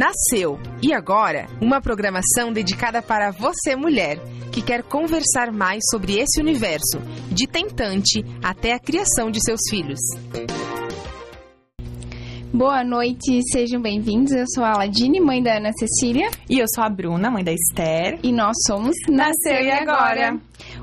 Nasceu e agora uma programação dedicada para você, mulher, que quer conversar mais sobre esse universo, de tentante até a criação de seus filhos. Boa noite, sejam bem-vindos. Eu sou a Aladine, mãe da Ana Cecília. E eu sou a Bruna, mãe da Esther. E nós somos Nasceu e Agora.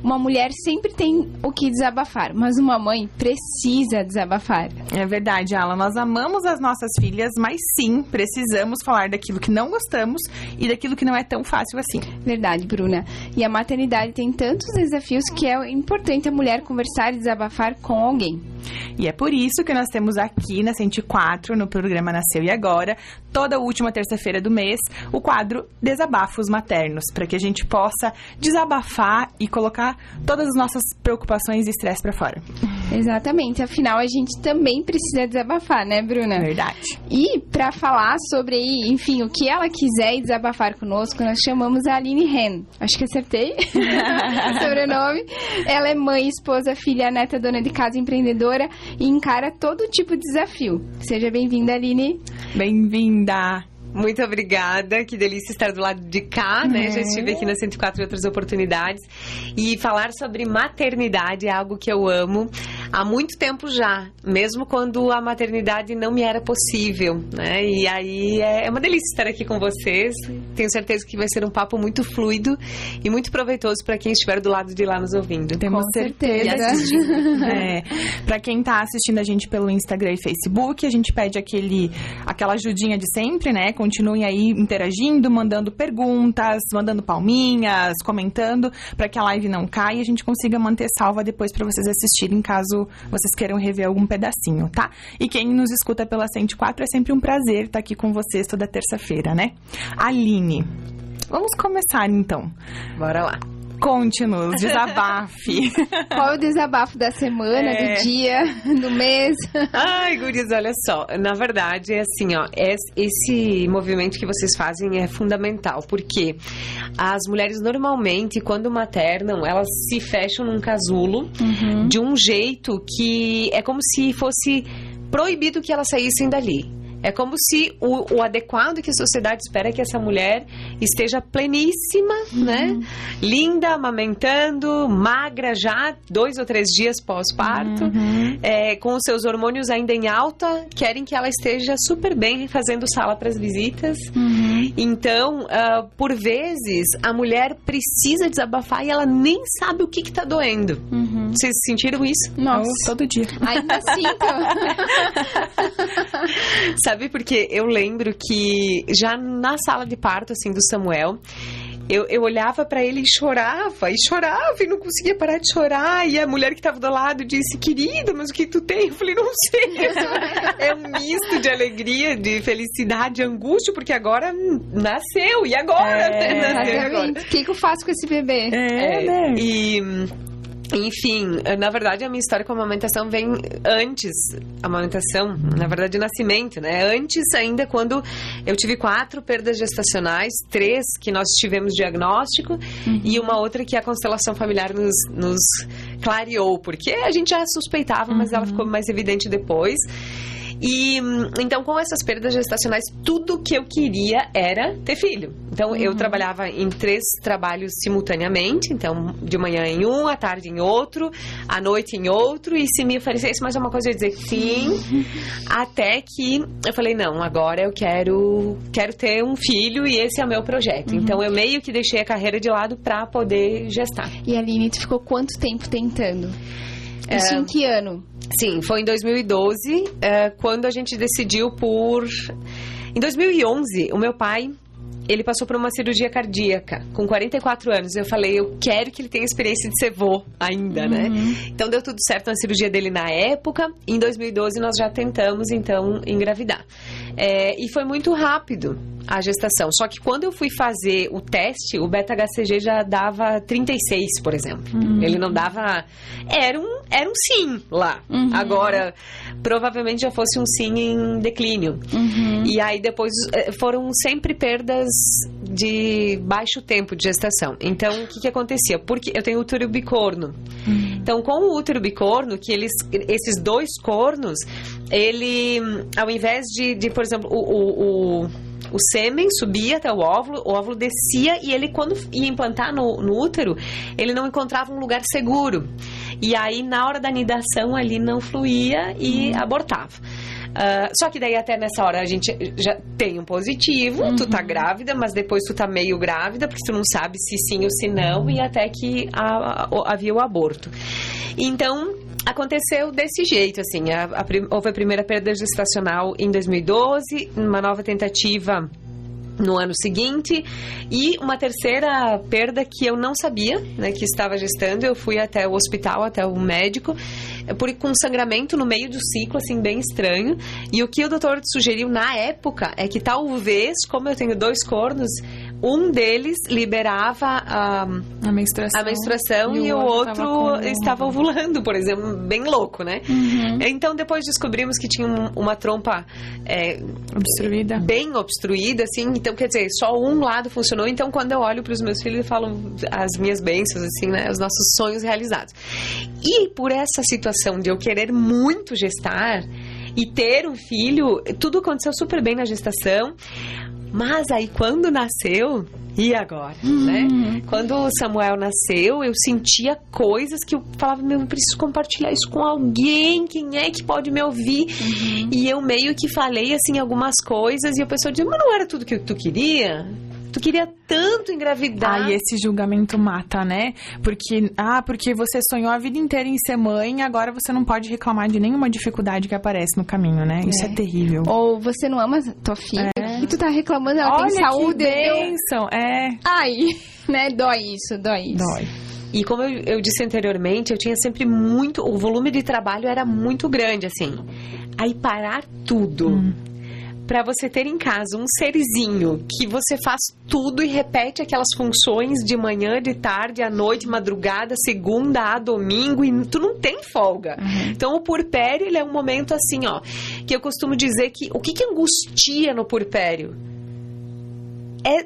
Uma mulher sempre tem o que desabafar, mas uma mãe precisa desabafar. É verdade, Ala. Nós amamos as nossas filhas, mas sim, precisamos falar daquilo que não gostamos e daquilo que não é tão fácil assim. Verdade, Bruna. E a maternidade tem tantos desafios que é importante a mulher conversar e desabafar com alguém. E é por isso que nós temos aqui na 104, no programa Nasceu e Agora, toda última terça-feira do mês, o quadro Desabafos Maternos, para que a gente possa desabafar e colocar todas as nossas preocupações e estresse para fora. Exatamente. Afinal, a gente também precisa desabafar, né, Bruna? Verdade. E para falar sobre, enfim, o que ela quiser e desabafar conosco, nós chamamos a Aline Ren. Acho que acertei o sobrenome. Ela é mãe, esposa, filha, neta, dona de casa, empreendedora e encara todo tipo de desafio. Seja bem-vinda, Aline. Bem-vinda. Muito obrigada, que delícia estar do lado de cá, né? Já estive aqui na 104 e outras oportunidades. E falar sobre maternidade é algo que eu amo há muito tempo já, mesmo quando a maternidade não me era possível, né? E aí é uma delícia estar aqui com vocês. Tenho certeza que vai ser um papo muito fluido e muito proveitoso para quem estiver do lado de lá nos ouvindo. Temos com certeza. é, para quem está assistindo a gente pelo Instagram e Facebook, a gente pede aquele, aquela ajudinha de sempre, né? Continuem aí interagindo, mandando perguntas, mandando palminhas, comentando, para que a live não caia e a gente consiga manter salva depois para vocês assistirem, caso vocês queiram rever algum pedacinho, tá? E quem nos escuta pela 104 é sempre um prazer estar aqui com vocês toda terça-feira, né? Aline, vamos começar então. Bora lá. Conte-nos, desabafe. Qual é o desabafo da semana, é... do dia, do mês? Ai, gurias, olha só. Na verdade, é assim, ó. Esse movimento que vocês fazem é fundamental. Porque as mulheres, normalmente, quando maternam, elas se fecham num casulo uhum. de um jeito que é como se fosse proibido que elas saíssem dali. É como se o, o, adequado que a sociedade espera é que essa mulher esteja pleníssima, uhum. né? Linda, amamentando, magra já, dois ou três dias pós-parto, uhum. é, com os seus hormônios ainda em alta, querem que ela esteja super bem fazendo sala para as visitas. Uhum. Então, uh, por vezes, a mulher precisa desabafar e ela nem sabe o que está doendo. Uhum. Vocês sentiram isso? Nossa, oh, todo dia. Ainda sinto. Sabe porque eu lembro que já na sala de parto, assim, do Samuel, eu, eu olhava para ele e chorava, e chorava, e não conseguia parar de chorar. E a mulher que estava do lado disse: Querida, mas o que tu tem? Eu falei: Não sei. é um misto de alegria, de felicidade, de angústia, porque agora nasceu. E agora? É, nasceu agora. O que, que eu faço com esse bebê? É, é né? E enfim, na verdade a minha história com a amamentação vem antes, a amamentação, na verdade o nascimento, né? Antes ainda quando eu tive quatro perdas gestacionais, três que nós tivemos diagnóstico uhum. e uma outra que a constelação familiar nos, nos clareou, porque a gente já suspeitava, mas ela uhum. ficou mais evidente depois. E então, com essas perdas gestacionais, tudo que eu queria era ter filho. Então, uhum. eu trabalhava em três trabalhos simultaneamente. Então, de manhã em um, à tarde em outro, à noite em outro. E se me oferecesse mais uma coisa, eu ia dizer sim. Uhum. Até que eu falei, não, agora eu quero, quero ter um filho e esse é o meu projeto. Uhum. Então, eu meio que deixei a carreira de lado para poder gestar. E a Aline, tu ficou quanto tempo tentando? Isso é, em que ano? Sim, foi em 2012, é, quando a gente decidiu por. Em 2011, o meu pai ele passou por uma cirurgia cardíaca com 44 anos. Eu falei, eu quero que ele tenha experiência de ser vô ainda, né? uhum. né? Então deu tudo certo na cirurgia dele na época. Em 2012 nós já tentamos então engravidar. É, e foi muito rápido a gestação. Só que quando eu fui fazer o teste, o beta-HCG já dava 36, por exemplo. Uhum. Ele não dava. Era um, era um sim lá. Uhum. Agora, provavelmente já fosse um sim em declínio. Uhum. E aí depois eh, foram sempre perdas de baixo tempo de gestação. Então, o que, que acontecia? Porque eu tenho útero bicorno. Uhum. Então, com o útero bicorno, que eles, esses dois cornos, ele, ao invés de, de por exemplo, o, o, o o sêmen subia até o óvulo, o óvulo descia e ele, quando ia implantar no, no útero, ele não encontrava um lugar seguro. E aí, na hora da nidação, ali não fluía e abortava. Uh, só que daí até nessa hora a gente já tem um positivo, uhum. tu tá grávida, mas depois tu tá meio grávida, porque tu não sabe se sim ou se não, e até que a, a, havia o aborto. Então, aconteceu desse jeito, assim, a, a, houve a primeira perda gestacional em 2012, uma nova tentativa no ano seguinte e uma terceira perda que eu não sabia, né, que estava gestando, eu fui até o hospital, até o médico, por com sangramento no meio do ciclo, assim, bem estranho. E o que o doutor sugeriu na época é que talvez, como eu tenho dois cornos, um deles liberava a, a menstruação, a menstruação e, e o outro, outro estava ovulando, por exemplo, bem louco, né? Uhum. Então depois descobrimos que tinha um, uma trompa é, obstruída, bem obstruída, assim. Então quer dizer, só um lado funcionou. Então quando eu olho para os meus filhos, eu falo as minhas bênçãos, assim, né? Os nossos sonhos realizados. E por essa situação de eu querer muito gestar e ter um filho, tudo aconteceu super bem na gestação. Mas aí quando nasceu, e agora, uhum. né? Quando o Samuel nasceu, eu sentia coisas que eu falava, meu, eu preciso compartilhar isso com alguém, quem é que pode me ouvir? Uhum. E eu meio que falei, assim, algumas coisas, e a pessoa dizia, mas não era tudo que tu queria? Tu queria tanto engravidar. Ah, e esse julgamento mata, né? Porque, ah, porque você sonhou a vida inteira em ser mãe, agora você não pode reclamar de nenhuma dificuldade que aparece no caminho, né? É. Isso é terrível. Ou você não ama tua filha é. e tu tá reclamando, ela Olha tem saúde. Que bênção, é. Ai, né? Dói isso, dói isso. Dói. E como eu, eu, disse anteriormente, eu tinha sempre muito. O volume de trabalho era muito grande, assim. Aí parar tudo. Hum para você ter em casa um serzinho que você faz tudo e repete aquelas funções de manhã, de tarde, à noite, madrugada, segunda a domingo e tu não tem folga. Uhum. Então o purpério ele é um momento assim, ó, que eu costumo dizer que o que, que angustia no purpério é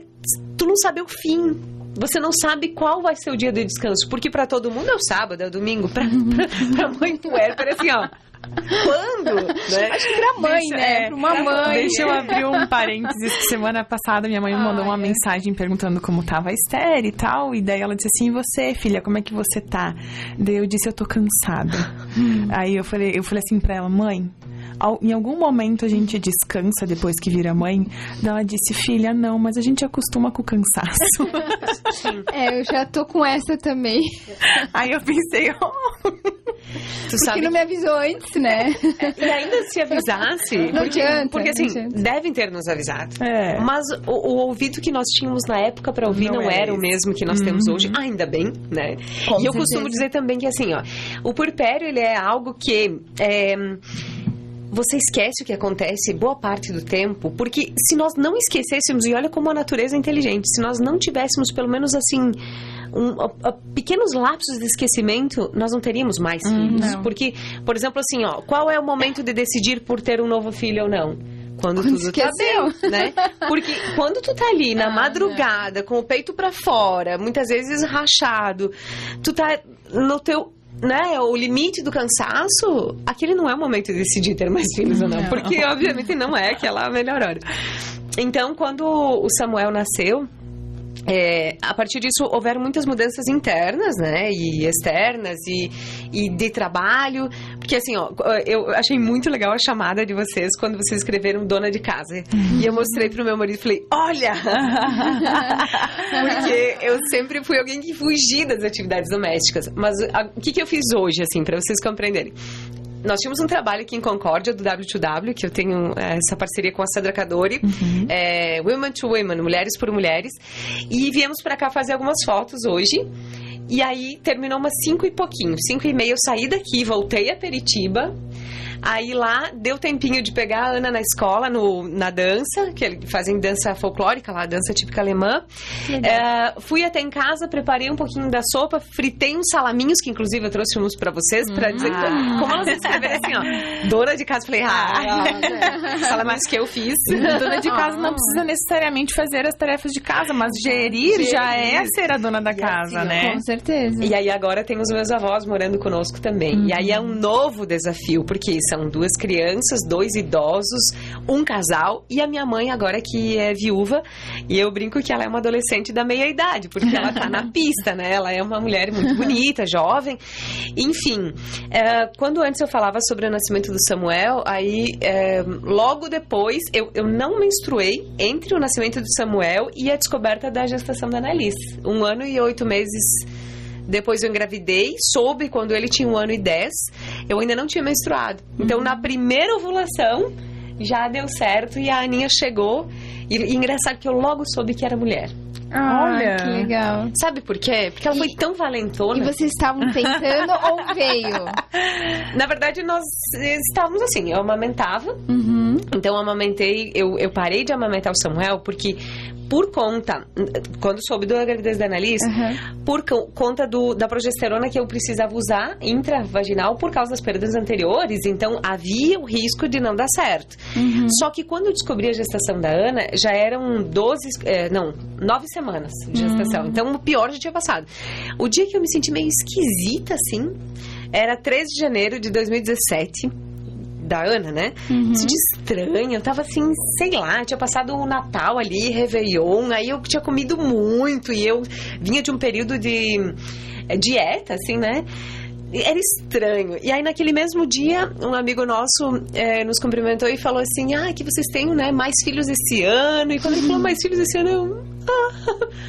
tu não saber o fim, você não sabe qual vai ser o dia de descanso, porque para todo mundo é o sábado, é o domingo, para pra mãe puérpera é assim, ó. Quando? Né? Acho que pra mãe, deixa, né? É, pra uma mãe. Deixa eu abrir um parênteses. Semana passada minha mãe me mandou uma mensagem perguntando como tava a Esther e tal. E daí ela disse assim: e você, filha, como é que você tá? Daí eu disse: eu tô cansada. Hum. Aí eu falei, eu falei assim pra ela: mãe, em algum momento a gente descansa depois que vira mãe? Ela disse, filha, não, mas a gente acostuma com o cansaço. é, eu já tô com essa também. Aí eu pensei, oh. Tu porque sabe... não me avisou antes, né? E ainda se avisasse, não porque, adianta, porque assim, devem ter nos avisado. É. Mas o, o, ouvido que nós tínhamos na época para ouvir não, não era o mesmo que nós uhum. temos hoje, ainda bem, né? Com e eu costumo dizer também que assim, ó, o purpério ele é algo que é, você esquece o que acontece boa parte do tempo, porque se nós não esquecêssemos, e olha como a natureza é inteligente, se nós não tivéssemos pelo menos assim. Um, pequenos lapsos de esquecimento, nós não teríamos mais hum, filhos. Não. Porque, por exemplo, assim, ó, qual é o momento de decidir por ter um novo filho ou não? Quando, quando tudo esqueceu. tá bem, né? Porque quando tu tá ali na ah, madrugada, com o peito para fora, muitas vezes rachado, tu tá no teu né, o limite do cansaço, aquele não é o momento de decidir ter mais filhos ou não, porque obviamente não é aquela melhor hora. Então, quando o Samuel nasceu, é, a partir disso houveram muitas mudanças internas, né, e externas e, e de trabalho, porque assim, ó, eu achei muito legal a chamada de vocês quando vocês escreveram dona de casa. E eu mostrei pro meu marido e falei, olha! porque eu sempre fui alguém que fugia das atividades domésticas. Mas a, o que, que eu fiz hoje, assim, para vocês compreenderem? Nós tínhamos um trabalho aqui em Concórdia, do W2W, que eu tenho é, essa parceria com a Sandra Cadori, uhum. é, Women to Women, Mulheres por Mulheres, e viemos para cá fazer algumas fotos hoje. E aí terminou umas 5 e pouquinho, 5 e meia eu saí daqui, voltei a Peritiba. Aí lá deu tempinho de pegar a Ana na escola, no, na dança, que eles fazem dança folclórica lá, dança típica alemã. É, fui até em casa, preparei um pouquinho da sopa, fritei uns salaminhos, que inclusive eu trouxe uns pra vocês, pra hum. dizer ah. como elas escreverem assim, ó. Dona de casa, falei, ah, ah salaminhos que eu fiz. Dona de casa não precisa necessariamente fazer as tarefas de casa, mas gerir, gerir. já é ser a dona da casa, assim, né? Com certeza. E aí agora tem os meus avós morando conosco também. Uhum. E aí é um novo desafio, porque são duas crianças, dois idosos, um casal e a minha mãe agora que é viúva e eu brinco que ela é uma adolescente da meia idade, porque ela tá na pista, né? Ela é uma mulher muito bonita, jovem. Enfim, é, quando antes eu falava sobre o nascimento do Samuel, aí é, logo depois eu, eu não menstruei entre o nascimento do Samuel e a descoberta da gestação da Annalise. Um ano e oito meses depois eu engravidei, soube quando ele tinha um ano e dez, eu ainda não tinha menstruado. Então, na primeira ovulação, já deu certo e a Aninha chegou. E, e engraçado que eu logo soube que era mulher. Ah, Olha. que legal. Sabe por quê? Porque ela foi tão valentona. E vocês estavam tentando ou veio? Na verdade, nós estávamos assim, eu amamentava. Uhum. Então, eu amamentei, eu, eu parei de amamentar o Samuel porque, por conta, quando soube da gravidez da Annalise, Uhum. por co- conta do, da progesterona que eu precisava usar intravaginal por causa das perdas anteriores, então havia o risco de não dar certo. Só que quando eu descobri a gestação da Ana, já eram 12, eh, não, 9 semanas de gestação. Então o pior já tinha passado. O dia que eu me senti meio esquisita, assim, era 13 de janeiro de 2017 da Ana, né? Uhum. Isso de estranho. Eu tava assim, sei lá, tinha passado o Natal ali, Réveillon, aí eu tinha comido muito e eu vinha de um período de eh, dieta, assim, né? Era estranho. E aí, naquele mesmo dia, um amigo nosso eh, nos cumprimentou e falou assim: Ah, que vocês têm né, mais filhos esse ano. E quando ele falou mais filhos esse ano, eu. Ah,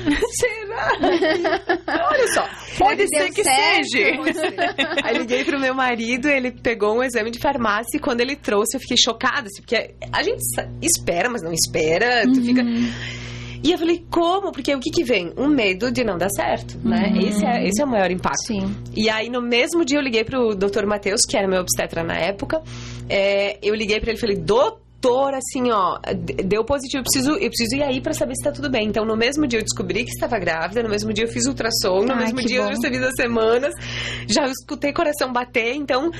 será? Olha só. Pode ser que certo? seja. Aí liguei pro meu marido, ele pegou um exame de farmácia e quando ele trouxe eu fiquei chocada, assim, porque a gente espera, mas não espera, tu fica... E eu falei, como? Porque o que que vem? Um medo de não dar certo, né? Esse, é, esse é o maior impacto. Sim. E aí, no mesmo dia, eu liguei pro Dr. Matheus, que era meu obstetra na época. É, eu liguei pra ele e falei, doutor, assim, ó, deu positivo, eu preciso, eu preciso ir aí pra saber se tá tudo bem. Então, no mesmo dia, eu descobri que estava grávida, no mesmo dia, eu fiz ultrassom, no Ai, mesmo dia, eu bom. já sabia das semanas, já escutei coração bater, então...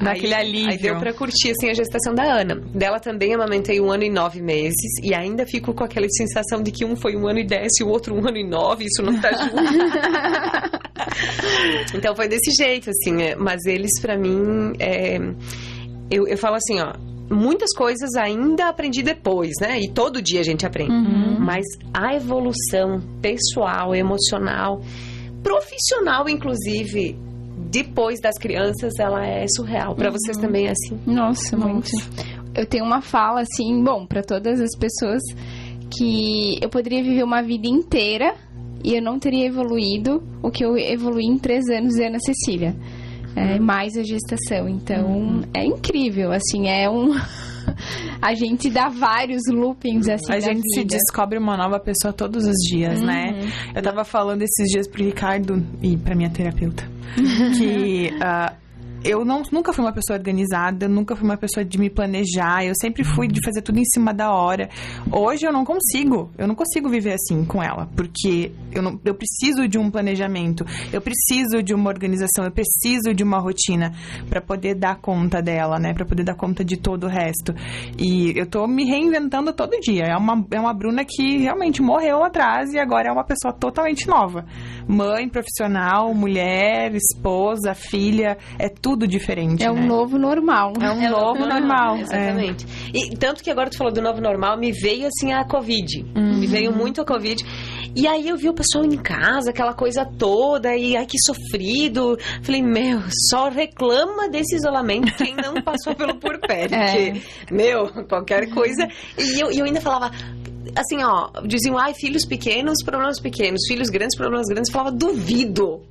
Daquele aí, alívio. Aí deu pra curtir, assim, a gestação da Ana. Dela também amamentei um ano e nove meses, e ainda fico com aquela sensação de que um foi um ano e dez e o outro um ano e nove, isso não tá junto. Então foi desse jeito, assim. é, Mas eles, pra mim, é, eu, eu falo assim, ó. Muitas coisas ainda aprendi depois, né? E todo dia a gente aprende. Mas a evolução pessoal, emocional, profissional, inclusive, depois das crianças, ela é surreal. Pra vocês também é assim? Nossa, muito. Eu tenho uma fala assim, bom, pra todas as pessoas que eu poderia viver uma vida inteira e eu não teria evoluído o que eu evoluí em três anos de Ana Cecília. É, mais a gestação. Então, é incrível, assim, é um... a gente dá vários loopings, assim, A gente se vida. descobre uma nova pessoa todos os dias, né? Eu tava falando esses dias pro Ricardo e pra minha terapeuta que ah, eu não, nunca fui uma pessoa organizada, nunca fui uma pessoa de me planejar, eu sempre fui de fazer tudo em cima da hora. Hoje eu não consigo, eu não consigo viver assim com ela, porque eu, não, eu preciso de um planejamento, eu preciso de uma organização, eu preciso de uma rotina pra poder dar conta dela, né? Pra poder dar conta de todo o resto. E eu tô me reinventando todo dia. É uma, é uma Bruna que realmente morreu atrás e agora é uma pessoa totalmente nova. Mãe, profissional, mulher, esposa, filha, é tudo diferente. É um né? novo normal. É um novo normal. é. Exatamente. E tanto que agora tu falou do novo normal, me veio assim a Covid. Me veio muito a Covid. E aí eu vi o pessoal em casa, aquela coisa toda, e ai que sofrido. Falei, meu, só reclama desse isolamento quem não passou pelo porpério. É. Porque, meu, qualquer coisa. E eu, eu ainda falava. Assim, ó, diziam, ai, filhos pequenos, problemas pequenos, filhos grandes, problemas grandes. Eu falava, duvido.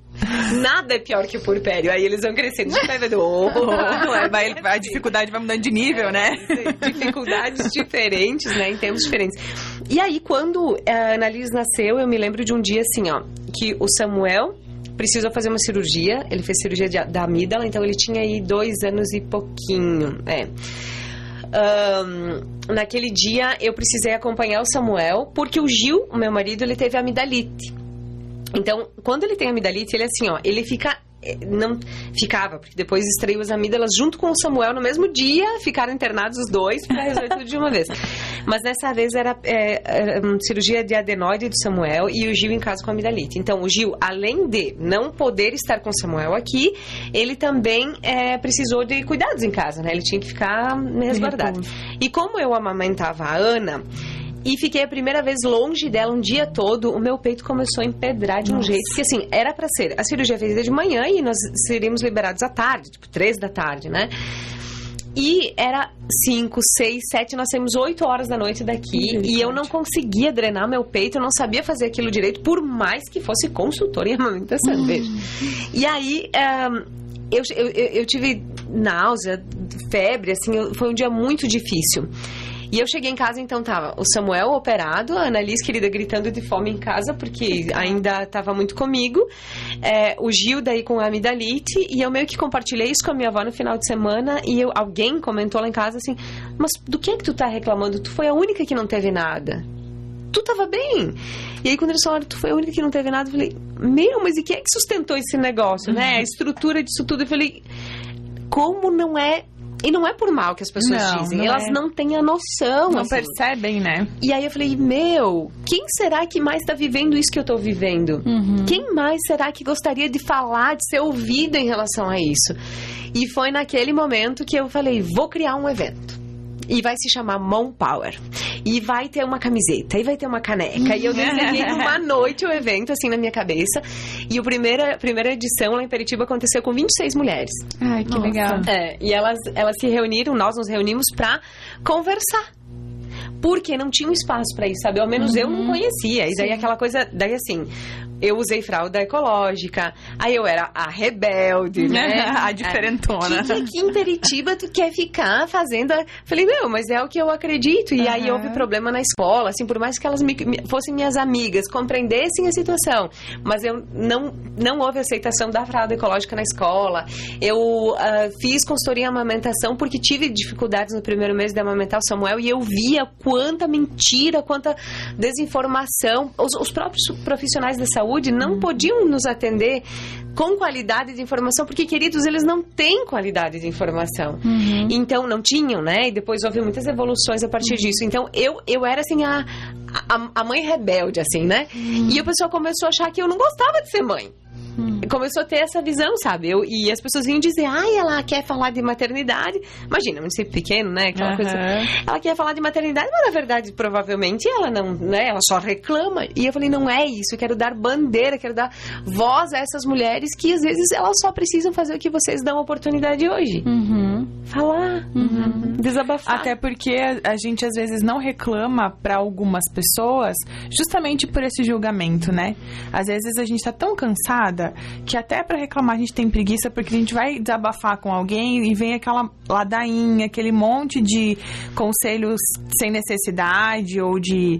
Nada é pior que o porpério. Aí eles vão crescendo. Gente vai vendo, oh, é, Vai- a dificuldade vai mudando de nível, né? dificuldades diferentes, né? Em tempos diferentes. E aí, quando a Annalise nasceu, eu me lembro de um dia assim, ó, que o Samuel precisou fazer uma cirurgia. Ele fez cirurgia de- da amígdala, então ele tinha aí dois anos e pouquinho. É. Ahn, naquele dia eu precisei acompanhar o Samuel porque o Gil, o meu marido, ele teve amidalite. Então, quando ele tem amidalite, ele é assim, ó, ele fica eh, não ficava, porque depois extraiu as amígdalas junto com o Samuel no mesmo dia, ficaram internados os dois para resolver tudo de uma vez. Mas dessa vez era, é, era cirurgia de adenoide do Samuel e o Gil em casa com amidalite. Então, o Gil, além de não poder estar com o Samuel aqui, ele também é, precisou de cuidados em casa, né? Ele tinha que ficar resguardado. E como eu amamentava a Ana, e fiquei a primeira vez longe dela um dia todo, o meu peito começou a empedrar de um Nossa. jeito que, assim, era pra ser. A cirurgia feita de manhã e nós seríamos liberados à tarde, tipo, três da tarde, né? E era 5, 6, 7, nós saímos 8 horas da noite daqui e eu não conseguia drenar meu peito, eu não sabia fazer aquilo direito, por mais que fosse consultor em amamentação, veja. E aí, eu, eu, eu eu tive náusea, febre, assim, eu- foi um dia muito difícil. E eu cheguei em casa, então tava o Samuel operado, a Annalise, querida, gritando de fome em casa, porque ainda estava muito comigo. É, o Gil daí com a amidalite, e eu meio que compartilhei isso com a minha avó no final de semana, e eu- alguém comentou lá em casa assim, mas do que é que tu tá reclamando? Tu foi a única que não teve nada. Tu tava bem. E aí, quando eles falaram, tu foi a única que não teve nada, eu falei, meu, mas e quem é que sustentou esse negócio, né? A estrutura disso tudo. Eu falei, como não é. E não é por mal que as pessoas Não, dizem, não elas é. não têm a noção. Não assim. percebem, né? E aí eu falei, meu, quem será que mais tá vivendo isso que eu tô vivendo? Quem mais será que gostaria de falar, de ser ouvido em relação a isso? E foi naquele momento que eu falei, vou criar um evento. E vai se chamar Mom Power. E vai ter uma camiseta, e vai ter uma caneca. E eu desenhei uma noite o evento, assim, na minha cabeça. E o primeira, a primeira edição lá em Peritiba aconteceu com 26 mulheres. Ai, que legal. É, e elas, elas se reuniram, nós nos reunimos pra conversar. Porque não tinha um espaço pra isso, sabe? Ao menos eu não conhecia. E daí aquela coisa, daí assim, eu usei fralda ecológica, aí eu era a rebelde, né? A diferentona. Que, que em Peritiba tu quer ficar fazendo. a- Falei, meu, mas é o que eu acredito. E aí Aham. houve problema na escola, assim, por mais que elas me- me- fossem minhas amigas, compreendessem a situação. Mas eu não, não houve aceitação da fralda ecológica na escola. Eu ah, fiz consultoria em amamentação porque tive dificuldades no primeiro mês de amamentar o Samuel e eu via quanta mentira, quanta desinformação. Os, os próprios profissionais da saúde não podiam nos atender com qualidade de informação, porque, queridos, eles não têm qualidade de informação. Então, não tinham, né? E depois houve muitas evoluções a partir disso. Então, eu, eu era, assim, a, a, a mãe rebelde, assim, né? E o pessoal começou a achar que eu não gostava de ser mãe. Começou a ter essa visão, sabe? Eu, e as pessoas vinham dizer, ai, ela quer falar de maternidade. Imagina, um município pequeno, né? Aquela coisa. Aham. Ela quer falar de maternidade, mas na verdade, provavelmente, ela não, né? Ela só reclama. E eu falei, não é isso. Eu quero dar bandeira, quero dar voz a essas mulheres que às vezes elas só precisam fazer o que vocês dão oportunidade hoje. Uhum. Falar, desabafar. Até porque a gente às vezes não reclama pra algumas pessoas justamente por esse julgamento, né? Às vezes a gente tá tão que até pra reclamar a gente tem preguiça porque a gente vai desabafar com alguém e vem aquela ladainha, aquele monte de conselhos sem necessidade ou de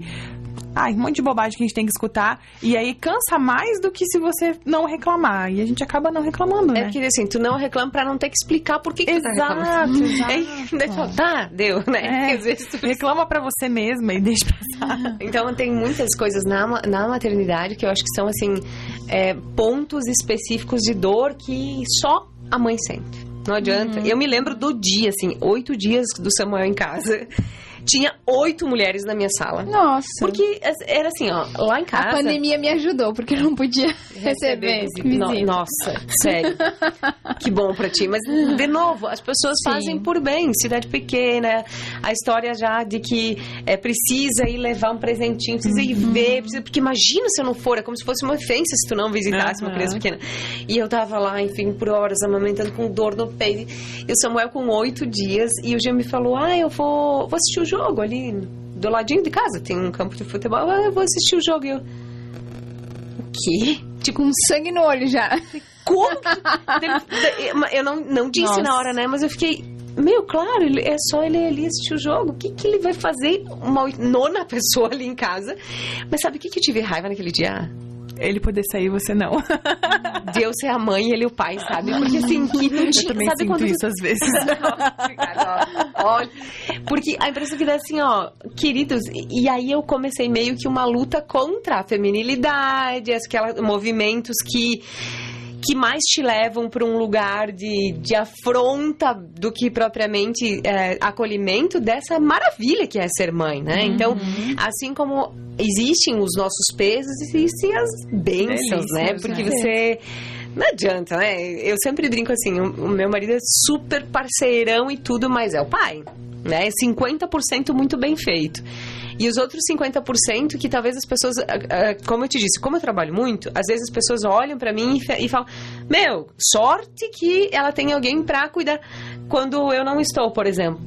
Ai, um monte de bobagem que a gente tem que escutar. E aí cansa mais do que se você não reclamar. E a gente acaba não reclamando, É né? porque assim, tu não reclama pra não ter que explicar por que, que tu tá reclamando. Exato, fala, tá, deu, né? É. Às vezes tu Reclama pra você mesma e deixa passar. Então tem muitas coisas na, na maternidade que eu acho que são assim é, pontos específicos de dor que só a mãe sente. Não adianta. Eu me lembro do dia, assim, oito dias do Samuel em casa. Tinha oito mulheres na minha sala. Nossa. Porque era assim, ó, lá em casa. A pandemia me ajudou, porque eu não podia receber visita. No- nossa, sério. que bom pra ti. Mas, de novo, as pessoas Sim. fazem por bem. Cidade pequena, a história já de que é, precisa ir levar um presentinho, precisa ir Uhum. ver. Precisa, porque imagina se eu não for, é como se fosse uma ofensa se tu não visitasse uma Aham. criança pequena. E eu tava lá, enfim, por horas, amamentando com dor no peito. E o Samuel com oito dias. E o Jean me falou: Ah, eu vou, vou assistir o jogo ali do ladinho de casa. Tem um campo de futebol. Eu vou assistir o jogo. E eu. O quê? Tipo, um sangue no olho já. Como? eu não, não disse Nossa. na hora, né? Mas eu fiquei. Meu, claro, é só ele ali assistir o jogo. O que, que ele vai fazer? Uma nona pessoa ali em casa. Mas sabe o que, que eu tive raiva naquele dia? Ele poder sair e você não. De eu ser a mãe e ele o pai, sabe? Porque assim, que não Eu tinha. também sabe sinto quando isso às vezes. Olha, porque a impressão que dá assim, ó, queridos, e aí eu comecei meio que uma luta contra a feminilidade, aqueles movimentos que que mais te levam para um lugar de, de afronta do que propriamente é, acolhimento dessa maravilha que é ser mãe, né? Então, assim como existem os nossos pesos, existem as bênçãos, né? Porque né? você não adianta, né? Eu sempre brinco assim, o, o meu marido é super parceirão e tudo, mas é o pai, né? 50% muito bem feito. E os outros 50% que talvez as pessoas, ah, ah, como eu te disse, como eu trabalho muito, às vezes as pessoas olham pra mim e, falam: "Meu, sorte que ela tem alguém pra cuidar quando eu não estou, por exemplo".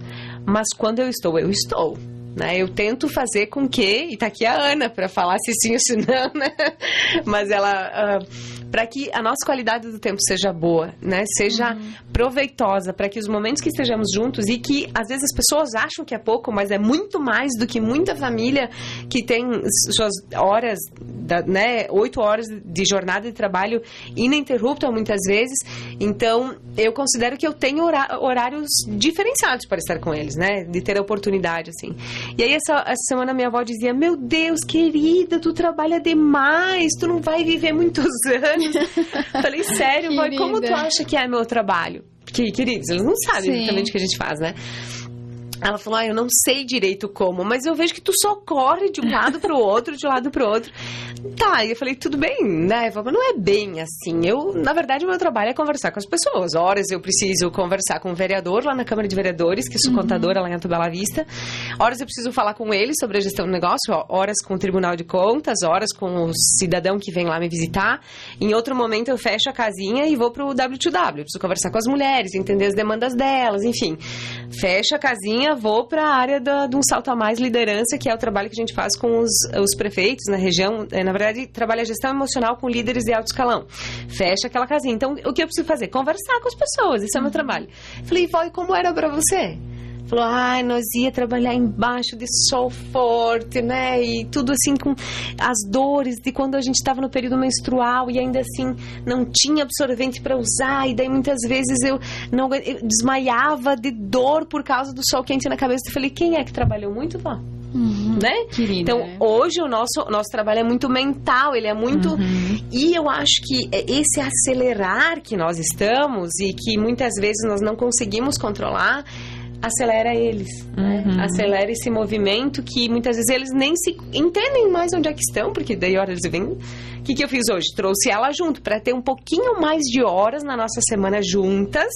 Mas quando eu estou, eu estou. Né? Eu tento fazer com que, e tá aqui a Ana para falar se sim ou se não, né? Mas ela, para que a nossa qualidade do tempo seja boa, né? Seja proveitosa, para que os momentos que estejamos juntos e que às vezes as pessoas acham que é pouco, mas é muito mais do que muita família que tem suas horas, da, né? Oito horas de jornada de trabalho ininterrupta muitas vezes. Então, eu considero que eu tenho horários diferenciados para estar com eles, né? De ter a oportunidade, assim. E aí, essa, essa semana, minha avó dizia: Meu Deus, querida, tu trabalha demais, tu não vai viver muitos anos. Falei, sério, vó, e como tu acha que é meu trabalho? Que, queridos, eles não sabem Sim. exatamente o que a gente faz, né? Ela falou: ah, eu não sei direito como, mas eu vejo que tu só corre de um lado pro outro, de um lado pro outro. Tá, e eu falei: tudo bem, né? Mas não é bem assim. Eu, na verdade, o meu trabalho é conversar com as pessoas. Horas eu preciso conversar com o vereador lá na Câmara de Vereadores, que sou contadora lá em Alto Bela Vista. Horas eu preciso falar com ele sobre a gestão do negócio, horas com o Tribunal de Contas, horas com o cidadão que vem lá me visitar. Em outro momento eu fecho a casinha e vou pro W2W. Eu preciso conversar com as mulheres, entender as demandas delas, enfim. Fecho a casinha, vou para a área da, de um salto a mais liderança, que é o trabalho que a gente faz com os, os prefeitos na região. É, na verdade, trabalha a gestão emocional com líderes de alto escalão. Fecha aquela casinha. Então, o que eu preciso fazer? Conversar com as pessoas. Esse é o meu trabalho. Falei, vó, e como era para você? Falou, ai, nós ia trabalhar embaixo de sol forte, né? E tudo assim com as dores de quando a gente estava no período menstrual e ainda assim não tinha absorvente para usar. E daí muitas vezes eu não eu desmaiava de dor por causa do sol quente na cabeça. Eu falei, quem é que trabalhou muito, vó? Né? Querida. Então, hoje o nosso, nosso trabalho é muito mental, ele é muito. E eu acho que é esse acelerar que nós estamos e que muitas vezes nós não conseguimos controlar, acelera eles. né? Acelera esse movimento que muitas vezes eles nem se entendem mais onde é que estão, porque daí horas eles vêm. O que, que eu fiz hoje? Trouxe ela junto para ter um pouquinho mais de horas na nossa semana juntas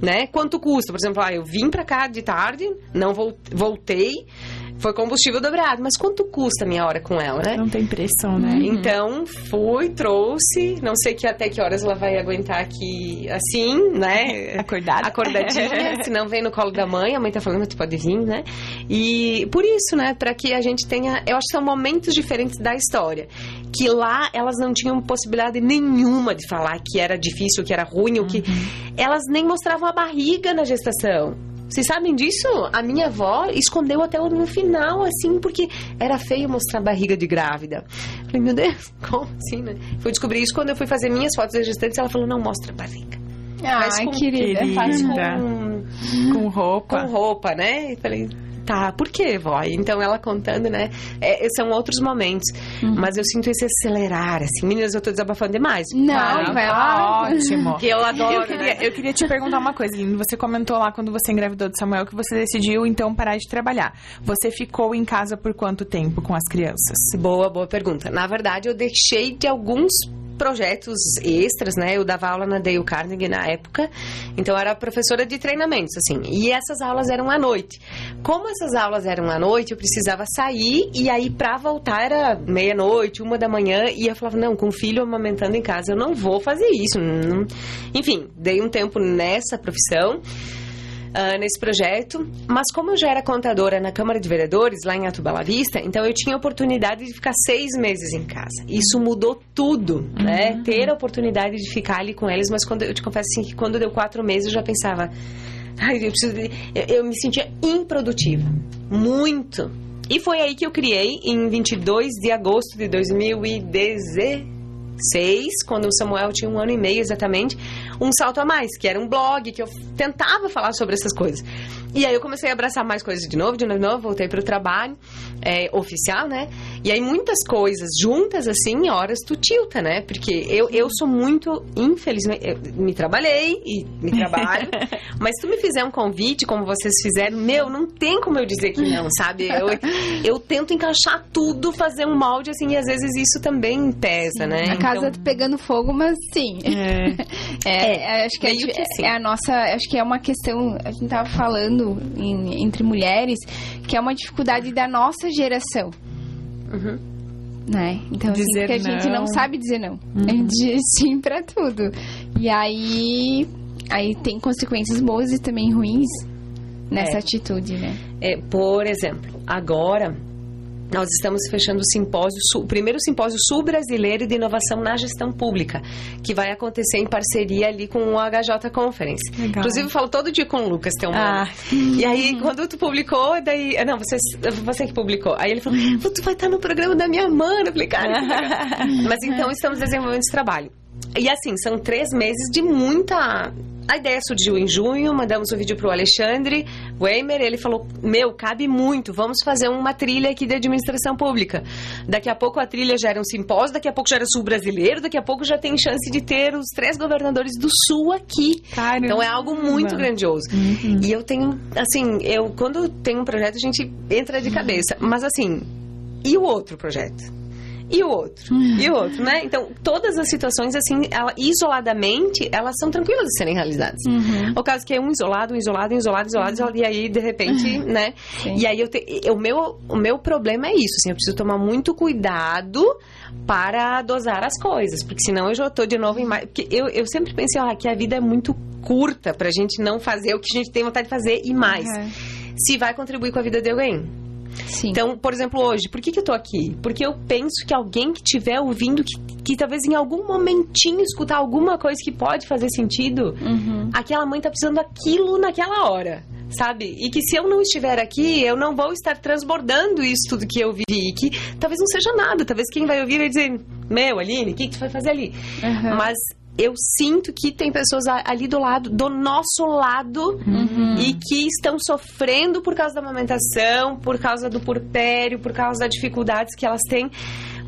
né? Quanto custa? Por exemplo, ah, eu vim pra cá de tarde, não vol- voltei, foi combustível dobrado, mas quanto custa a minha hora com ela, né? Não tem pressão, né? Então, fui, trouxe, não sei que até que horas ela vai aguentar aqui assim, né? Acordada. Acordadinha, se não vem no colo da mãe, a mãe tá falando, mas tu pode vir, né? E por isso, né, para que a gente tenha, eu acho que são momentos diferentes da história, que lá elas não tinham possibilidade nenhuma de falar que era difícil, que era ruim, o que elas nem mostravam a barriga na gestação. Vocês sabem disso? A minha avó escondeu até no final, assim, porque era feio mostrar a barriga de grávida. Falei, meu Deus, como assim, né? Fui descobrir isso quando eu fui fazer minhas fotos da gestante. Ela falou, não mostra a barriga. Ai, faz com- querida, faz com... Com, Com roupa. com roupa, né? E falei, tá, por quê, vó? Então ela contando, né? É, são outros momentos. Mas eu sinto esse acelerar, assim. Meninas, eu tô desabafando demais. Não, vai tá lá. Ótimo. Que eu adoro, Eu né? queria, eu queria te perguntar uma coisa, Aline. Você comentou lá quando você engravidou de Samuel que você decidiu então parar de trabalhar. Você ficou em casa por quanto tempo com as crianças? Boa, boa pergunta. Na verdade, eu deixei de alguns projetos extras, né? Eu dava aula na Dale Carnegie na época, então era professora de treinamentos, assim. E essas aulas eram à noite. Como essas aulas eram à noite, eu precisava sair e aí pra voltar era meia-noite, uma da manhã, e eu falava, não, com o filho amamentando em casa, eu não vou fazer isso. Enfim, dei um tempo nessa profissão ah, nesse projeto. Mas como eu já era contadora na Câmara de Vereadores, lá em Atu Bela Vista, então eu tinha a oportunidade de ficar seis meses em casa. Isso mudou tudo, né? Ter a oportunidade de ficar ali com eles, mas quando eu te confesso assim, que quando deu quatro meses eu já pensava. Ai, eu preciso. de-" Eu, eu me sentia improdutiva. Muito. E foi aí que eu criei, em 22 de agosto de 2016, quando o Samuel tinha um ano e meio exatamente, um salto a mais, que era um blog, que eu tentava falar sobre essas coisas. E aí eu comecei a abraçar mais coisas de novo, de novo, voltei para o trabalho é, oficial, né? E aí muitas coisas juntas, assim, horas tu tilta, né? Porque eu, eu sou muito, infelizmente, eu me trabalhei e me trabalho, mas se tu me fizer um convite, como vocês fizeram, meu, não tem como eu dizer que não, sabe? Eu, eu tento encaixar tudo, fazer um molde, assim, e às vezes isso também pesa, né? A casa Então- tá pegando fogo, mas sim. É, acho que, é, que assim. é a nossa. Acho que é uma questão. A gente tava falando em- entre mulheres que é uma dificuldade da nossa geração. Uhum. Né? Então, assim, Dizer porque a gente não sabe dizer não. A gente diz sim pra tudo. E aí. Aí tem consequências boas e também ruins nessa É. atitude, né? É, por exemplo, agora nós estamos fechando o simpósio, o primeiro simpósio sul-brasileiro de inovação na gestão pública, que vai acontecer em parceria ali com o HJ Conference. Legal. Inclusive, eu falo todo dia com o Lucas Teomano. Ah. E aí, quando tu publicou, daí... ah, Não, você, você que publicou. Aí ele falou, "Pô, tu vai estar no programa da minha mãe. Eu falei, cara, que legal." Mas então, estamos desenvolvendo esse trabalho. E assim, são três meses de muita... A ideia surgiu em junho, mandamos o vídeo pro Alexandre Weimer, ele falou, meu, cabe muito, vamos fazer uma trilha aqui de administração pública. Daqui a pouco a trilha já era um simpósio, daqui a pouco já era sul brasileiro, daqui a pouco já tem chance de ter os três governadores do sul aqui. Caramba. Então é algo muito grandioso. E eu tenho, assim, eu quando tem um projeto a gente entra de cabeça. Mas assim, e o outro projeto? E o outro? E o outro, né? Então, todas as situações, assim, ela, isoladamente, elas são tranquilas de serem realizadas. O caso que é um isolado, um isolado, um isolado, isolado, isolado, e aí, de repente, né? Sim. E aí, eu te, o, meu, o meu problema é isso, assim, eu preciso tomar muito cuidado para dosar as coisas, porque senão eu já tô de novo em mais... Porque eu, eu sempre pensei, ó, que a vida é muito curta pra gente não fazer o que a gente tem vontade de fazer e mais. Uhum. Se vai contribuir com a vida de alguém. Sim. Então, por exemplo, hoje, por que, que eu tô aqui? Porque eu penso que alguém que estiver ouvindo, que, que talvez em algum momentinho escutar alguma coisa que pode fazer sentido, Uhum. aquela mãe tá precisando daquilo naquela hora. Sabe? E que se eu não estiver aqui, eu não vou estar transbordando isso tudo que eu vivi. E que talvez não seja nada. Talvez quem vai ouvir vai dizer: Meu, Aline, o que, que tu vai fazer ali? Uhum. Mas eu sinto que tem pessoas ali do lado, do nosso lado, e que estão sofrendo por causa da amamentação, por causa do porpério, por causa das dificuldades que elas têm.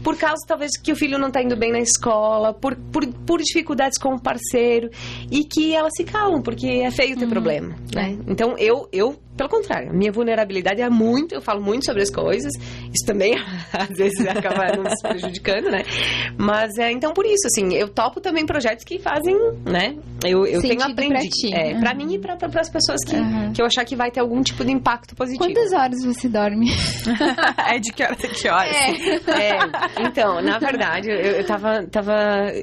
Por causa, talvez, que o filho não está indo bem na escola, por, por, por dificuldades com o parceiro, e que elas se calam, porque é feio ter problema, né? Então, eu, eu, pelo contrário, a minha vulnerabilidade é muito, eu falo muito sobre as coisas, isso também, às vezes, acaba nos prejudicando, né? Mas, é, então, por isso, assim, eu topo também projetos que fazem, né? Eu, eu tenho aprendido. pra ti. É, Uhum. pra mim e pra, pra, as pessoas que, Uhum. que eu achar que vai ter algum tipo de impacto positivo. Quantas horas você dorme? é de que horas a que horas? É, então, na verdade, eu, eu tava, tava.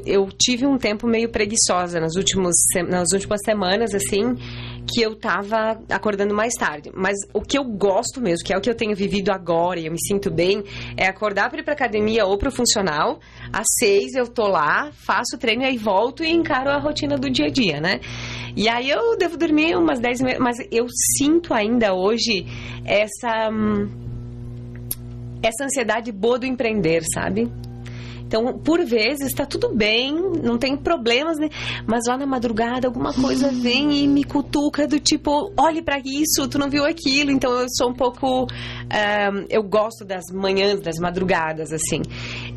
Eu tive um tempo meio preguiçosa nas, últimos, nas últimas semanas, assim, que eu tava acordando mais tarde. Mas o que eu gosto mesmo, que é o que eu tenho vivido agora e eu me sinto bem, é acordar pra ir pra academia ou pro funcional. Às seis eu tô lá, faço o treino e aí volto e encaro a rotina do dia a dia, né? E aí eu devo dormir umas 10 meia, mas eu sinto ainda hoje essa. hum, essa ansiedade boa do empreender, sabe? Então, por vezes, tá tudo bem, não tem problemas, né? Mas lá na madrugada, alguma coisa vem e me cutuca do tipo, olhe pra isso, tu não viu aquilo. Então, eu sou um pouco... ah, eu gosto das manhãs, das madrugadas, assim.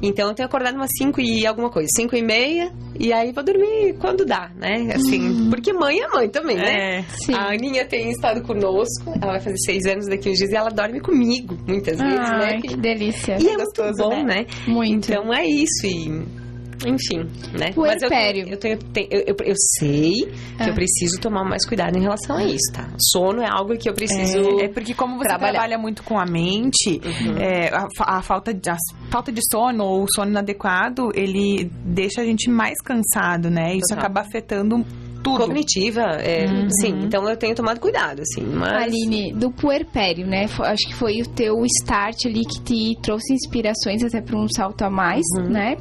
Então, eu tenho acordado umas 5 e alguma coisa, 5 e meia, e aí vou dormir quando dá, né? Assim, porque mãe é mãe também, né? É. A Aninha tem estado conosco, ela vai fazer seis anos daqui uns dias e ela dorme comigo, muitas vezes, Ai, né? que delícia. E é gostoso, muito bom, né? né? Muito. Então é isso e enfim, né? Puerpério. Mas eu tenho, eu, tenho, eu, eu, eu sei que Ah. eu preciso tomar mais cuidado em relação a isso, tá? Sono é algo que eu preciso. É, é porque como você trabalhar. trabalha muito com a mente, é, a, a falta de, a falta de sono ou o sono inadequado, ele deixa a gente mais cansado, né? Isso Total. acaba afetando tudo. Cognitiva, é, sim. Então eu tenho tomado cuidado, assim. Mas Aline, do puerpério, né? Acho que foi o teu start ali que te trouxe inspirações até para um salto a mais, né?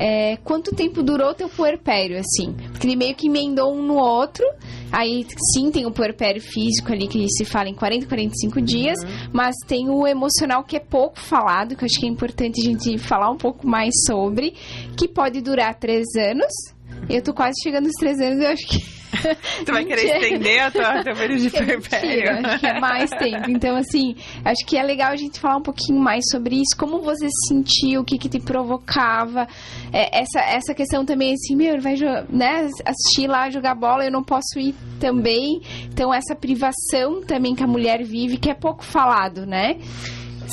É, quanto tempo durou teu puerpério, assim? Porque ele meio que emendou um no outro. Aí, sim, tem o puerpério físico ali que se fala em 40, 45 dias. Mas tem o emocional que é pouco falado, que eu acho que é importante a gente falar um pouco mais sobre. Que pode durar três anos, Eu tô quase chegando aos três anos, eu acho que. Tu vai querer estender a tua, teu período de é puerpério? acho que é mais tempo. Então, assim, acho que é legal a gente falar um pouquinho mais sobre isso. Como você se sentiu, o que que te provocava. É, essa, essa questão também, assim, meu, ele vai né, assistir lá jogar bola, eu não posso ir também. Então, essa privação também que a mulher vive, que é pouco falado, né?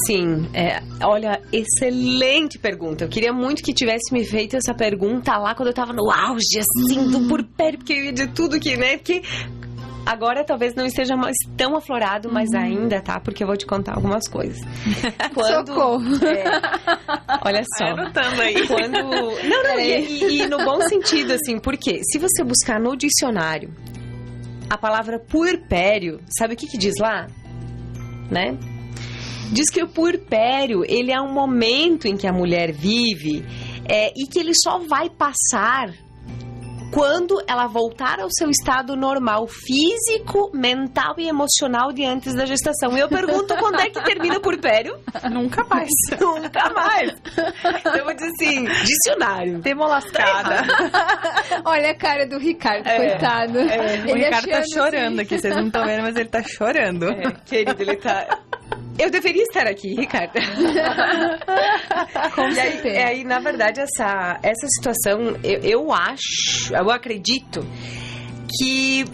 Sim, é, olha, excelente pergunta. Eu queria muito que tivesse me feito essa pergunta lá quando eu tava no auge, assim, do porpério, porque eu ia de tudo que, né? Porque agora talvez não esteja mais tão aflorado, mas ainda tá, porque eu vou te contar algumas coisas. Socorro. É, olha só. Anotando aí. Quando. Não, não, e, e- e no bom sentido, assim, porque se você buscar no dicionário a palavra puerpério, sabe o que, que diz lá? Né? Diz que o puerpério, ele é um momento em que a mulher vive é, e que ele só vai passar quando ela voltar ao seu estado normal físico, mental e emocional de antes da gestação. E eu pergunto quando é que termina o puerpério? Nunca mais. Nunca mais. Então eu vou dizer assim, dicionário. Temo lascada. Olha a cara do Ricardo, É, coitado. O Ele Ricardo tá chorando assim, aqui, vocês não estão vendo, mas ele tá chorando. É, querido, ele tá. Eu deveria estar aqui, Ricardo. Com E aí, é aí, na verdade, essa, essa situação, eu, eu acho, eu acredito que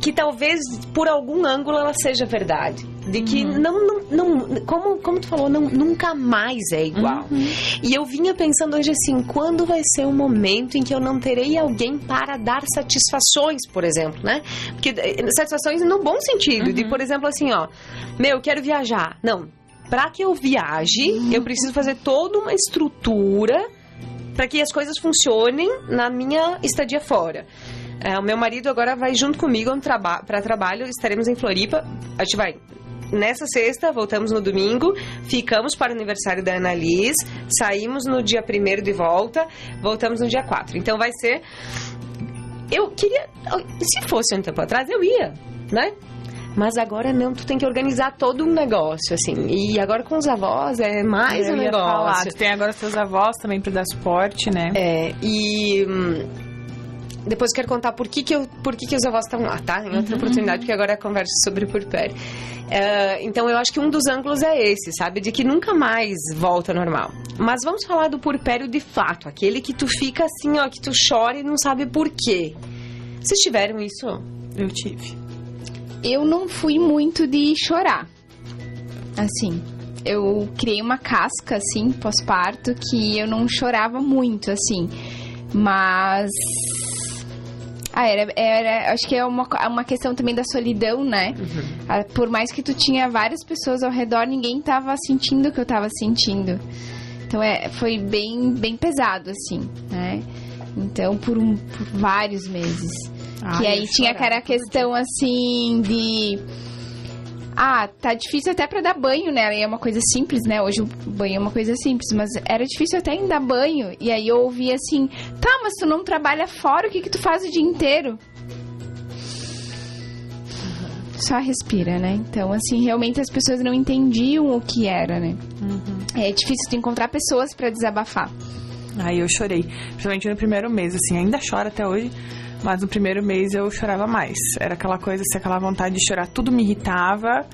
que talvez por algum ângulo ela seja verdade. De que não, não, não como, como tu falou, não, nunca mais é igual. E eu vinha pensando hoje assim, quando vai ser o momento em que eu não terei alguém para dar satisfações, por exemplo, né? Porque eh, satisfações no bom sentido, de, por exemplo, assim, ó, meu, eu quero viajar. Não, para que eu viaje, eu preciso fazer toda uma estrutura para que as coisas funcionem na minha estadia fora. É, o meu marido agora vai junto comigo para trabalho, estaremos em Floripa. A gente vai nessa sexta, voltamos no domingo, ficamos para o aniversário da Annalise, saímos no dia primeiro de volta, voltamos no dia 4. Então vai ser. Eu queria. Se fosse um tempo atrás, eu ia, né? Mas agora não, tu tem que organizar todo um negócio, assim. E agora com os avós é mais eu um ia falar, negócio. tu tem agora seus avós também pra dar suporte, né? É, e hum, depois quero contar por que, que, eu, por que, que os avós estão lá, tá? Em outra oportunidade, porque agora é a conversa sobre porpério. É, então eu acho que um dos ângulos é esse, sabe? De que nunca mais volta ao normal. Mas vamos falar do porpério de fato, aquele que tu fica assim, ó, que tu chora e não sabe por quê. Vocês tiveram isso? Eu tive. Eu não fui muito de chorar. Assim, eu criei uma casca, assim, pós-parto, que eu não chorava muito, assim. Mas. Ah, era, era. Acho que é uma, uma questão também da solidão, né? Ah, Por mais que tu tinha várias pessoas ao redor, ninguém tava sentindo o que eu tava sentindo. Então é, foi bem, bem pesado, assim, né? Então, por, um, por vários meses. Ah, que aí tinha aquela questão assim de. Ah, tá difícil até pra dar banho, né? Aí é uma coisa simples, né? Hoje o banho é uma coisa simples, mas era difícil até em dar banho. E aí eu ouvia assim: tá, mas tu não trabalha fora, o que, que tu faz o dia inteiro? Só respira, né? Então, assim, realmente as pessoas não entendiam o que era, né? É difícil tu encontrar pessoas pra desabafar. Aí eu chorei. Principalmente no primeiro mês, assim, ainda choro até hoje. Mas no primeiro mês eu chorava mais. Era aquela coisa, assim, aquela vontade de chorar. Tudo me irritava,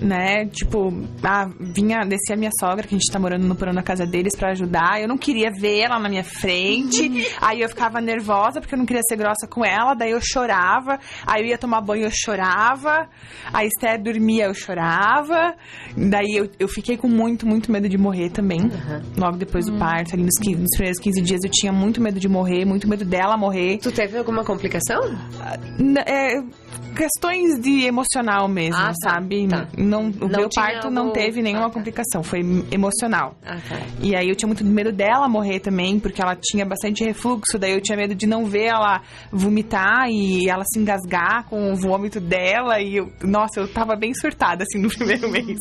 né? Tipo, ah, vinha, descia a minha sogra, que a gente tá morando no porão na casa deles pra ajudar. Eu não queria ver ela na minha frente. aí eu ficava nervosa porque eu não queria ser grossa com ela. Daí eu chorava. Aí eu ia tomar banho, eu chorava. A Esther dormia, eu chorava. Daí eu, eu fiquei com muito, muito medo de morrer também. Logo depois do parto, ali nos, 15 nos primeiros 15 dias, eu tinha muito medo de morrer, muito medo dela morrer. Tu teve alguma complicação? N- é, questões de emocional mesmo, Ah, tá, sabe? tá. Não, o Não meu parto não teve nenhuma Ah, tá. complicação, foi emocional. Ah, tá. E aí eu tinha muito medo dela morrer também, porque ela tinha bastante refluxo, daí eu tinha medo de não ver ela vomitar e ela se engasgar com o vômito dela e eu, nossa, eu tava bem surtada assim no primeiro mês.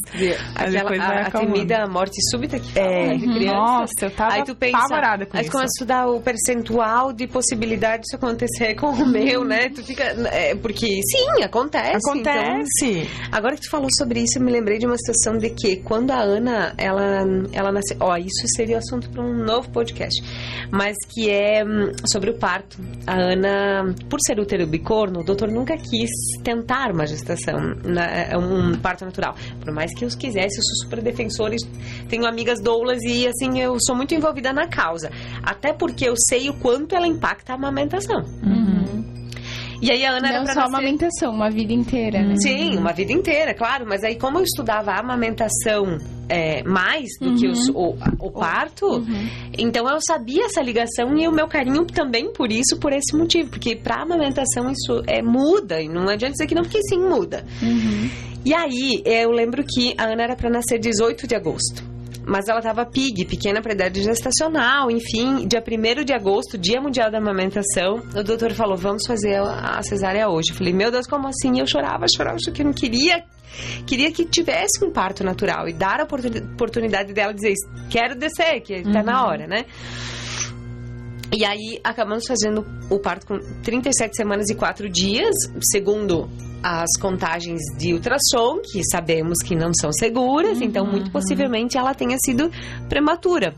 Aí Aquela, a, a temida morte súbita que fala, É, né, de criança. nossa, eu tava aí tu pensa, apavorada com aí isso. tu começa a estudar o percentual de possibilidade disso acontecer com o meu, né? Tu fica, é, porque sim, acontece. então- Acontece. agora que tu falou sobre sobre isso, eu me lembrei de uma situação de que quando a Ana, ela, ela nasceu. Ó, isso seria assunto para um novo podcast. Mas que é hum, sobre o parto. A Ana, por ser útero bicorno, o doutor nunca quis tentar uma gestação, na- um parto natural. Por mais que eu quisesse, eu sou super defensora. Tenho amigas doulas e, assim, eu sou muito envolvida na causa. Até porque eu sei o quanto ela impacta a amamentação. E aí a Ana era Não pra só nascer... amamentação, uma vida inteira, né? Sim, uma vida inteira, claro. Mas aí, como eu estudava a amamentação é, mais do que os- o, o parto, então eu sabia essa ligação e o meu carinho também por isso, por esse motivo. Porque pra amamentação isso é, muda. E não adianta dizer que não, porque sim, muda. E aí, eu lembro que a Ana era pra nascer 18 de agosto. Mas ela tava pig, pequena para idade gestacional, enfim, dia 1 de agosto, Dia Mundial da Amamentação, o doutor falou: "Vamos fazer a cesárea hoje". Eu falei: "Meu Deus, como assim?". E eu chorava, chorava, porque eu não queria queria que tivesse um parto natural e dar a oportuni- oportunidade dela dizer: "Quero descer, que tá na hora", né? E aí acabamos fazendo o parto com 37 semanas e 4 dias, segundo as contagens de ultrassom, que sabemos que não são seguras, então muito possivelmente ela tenha sido prematura.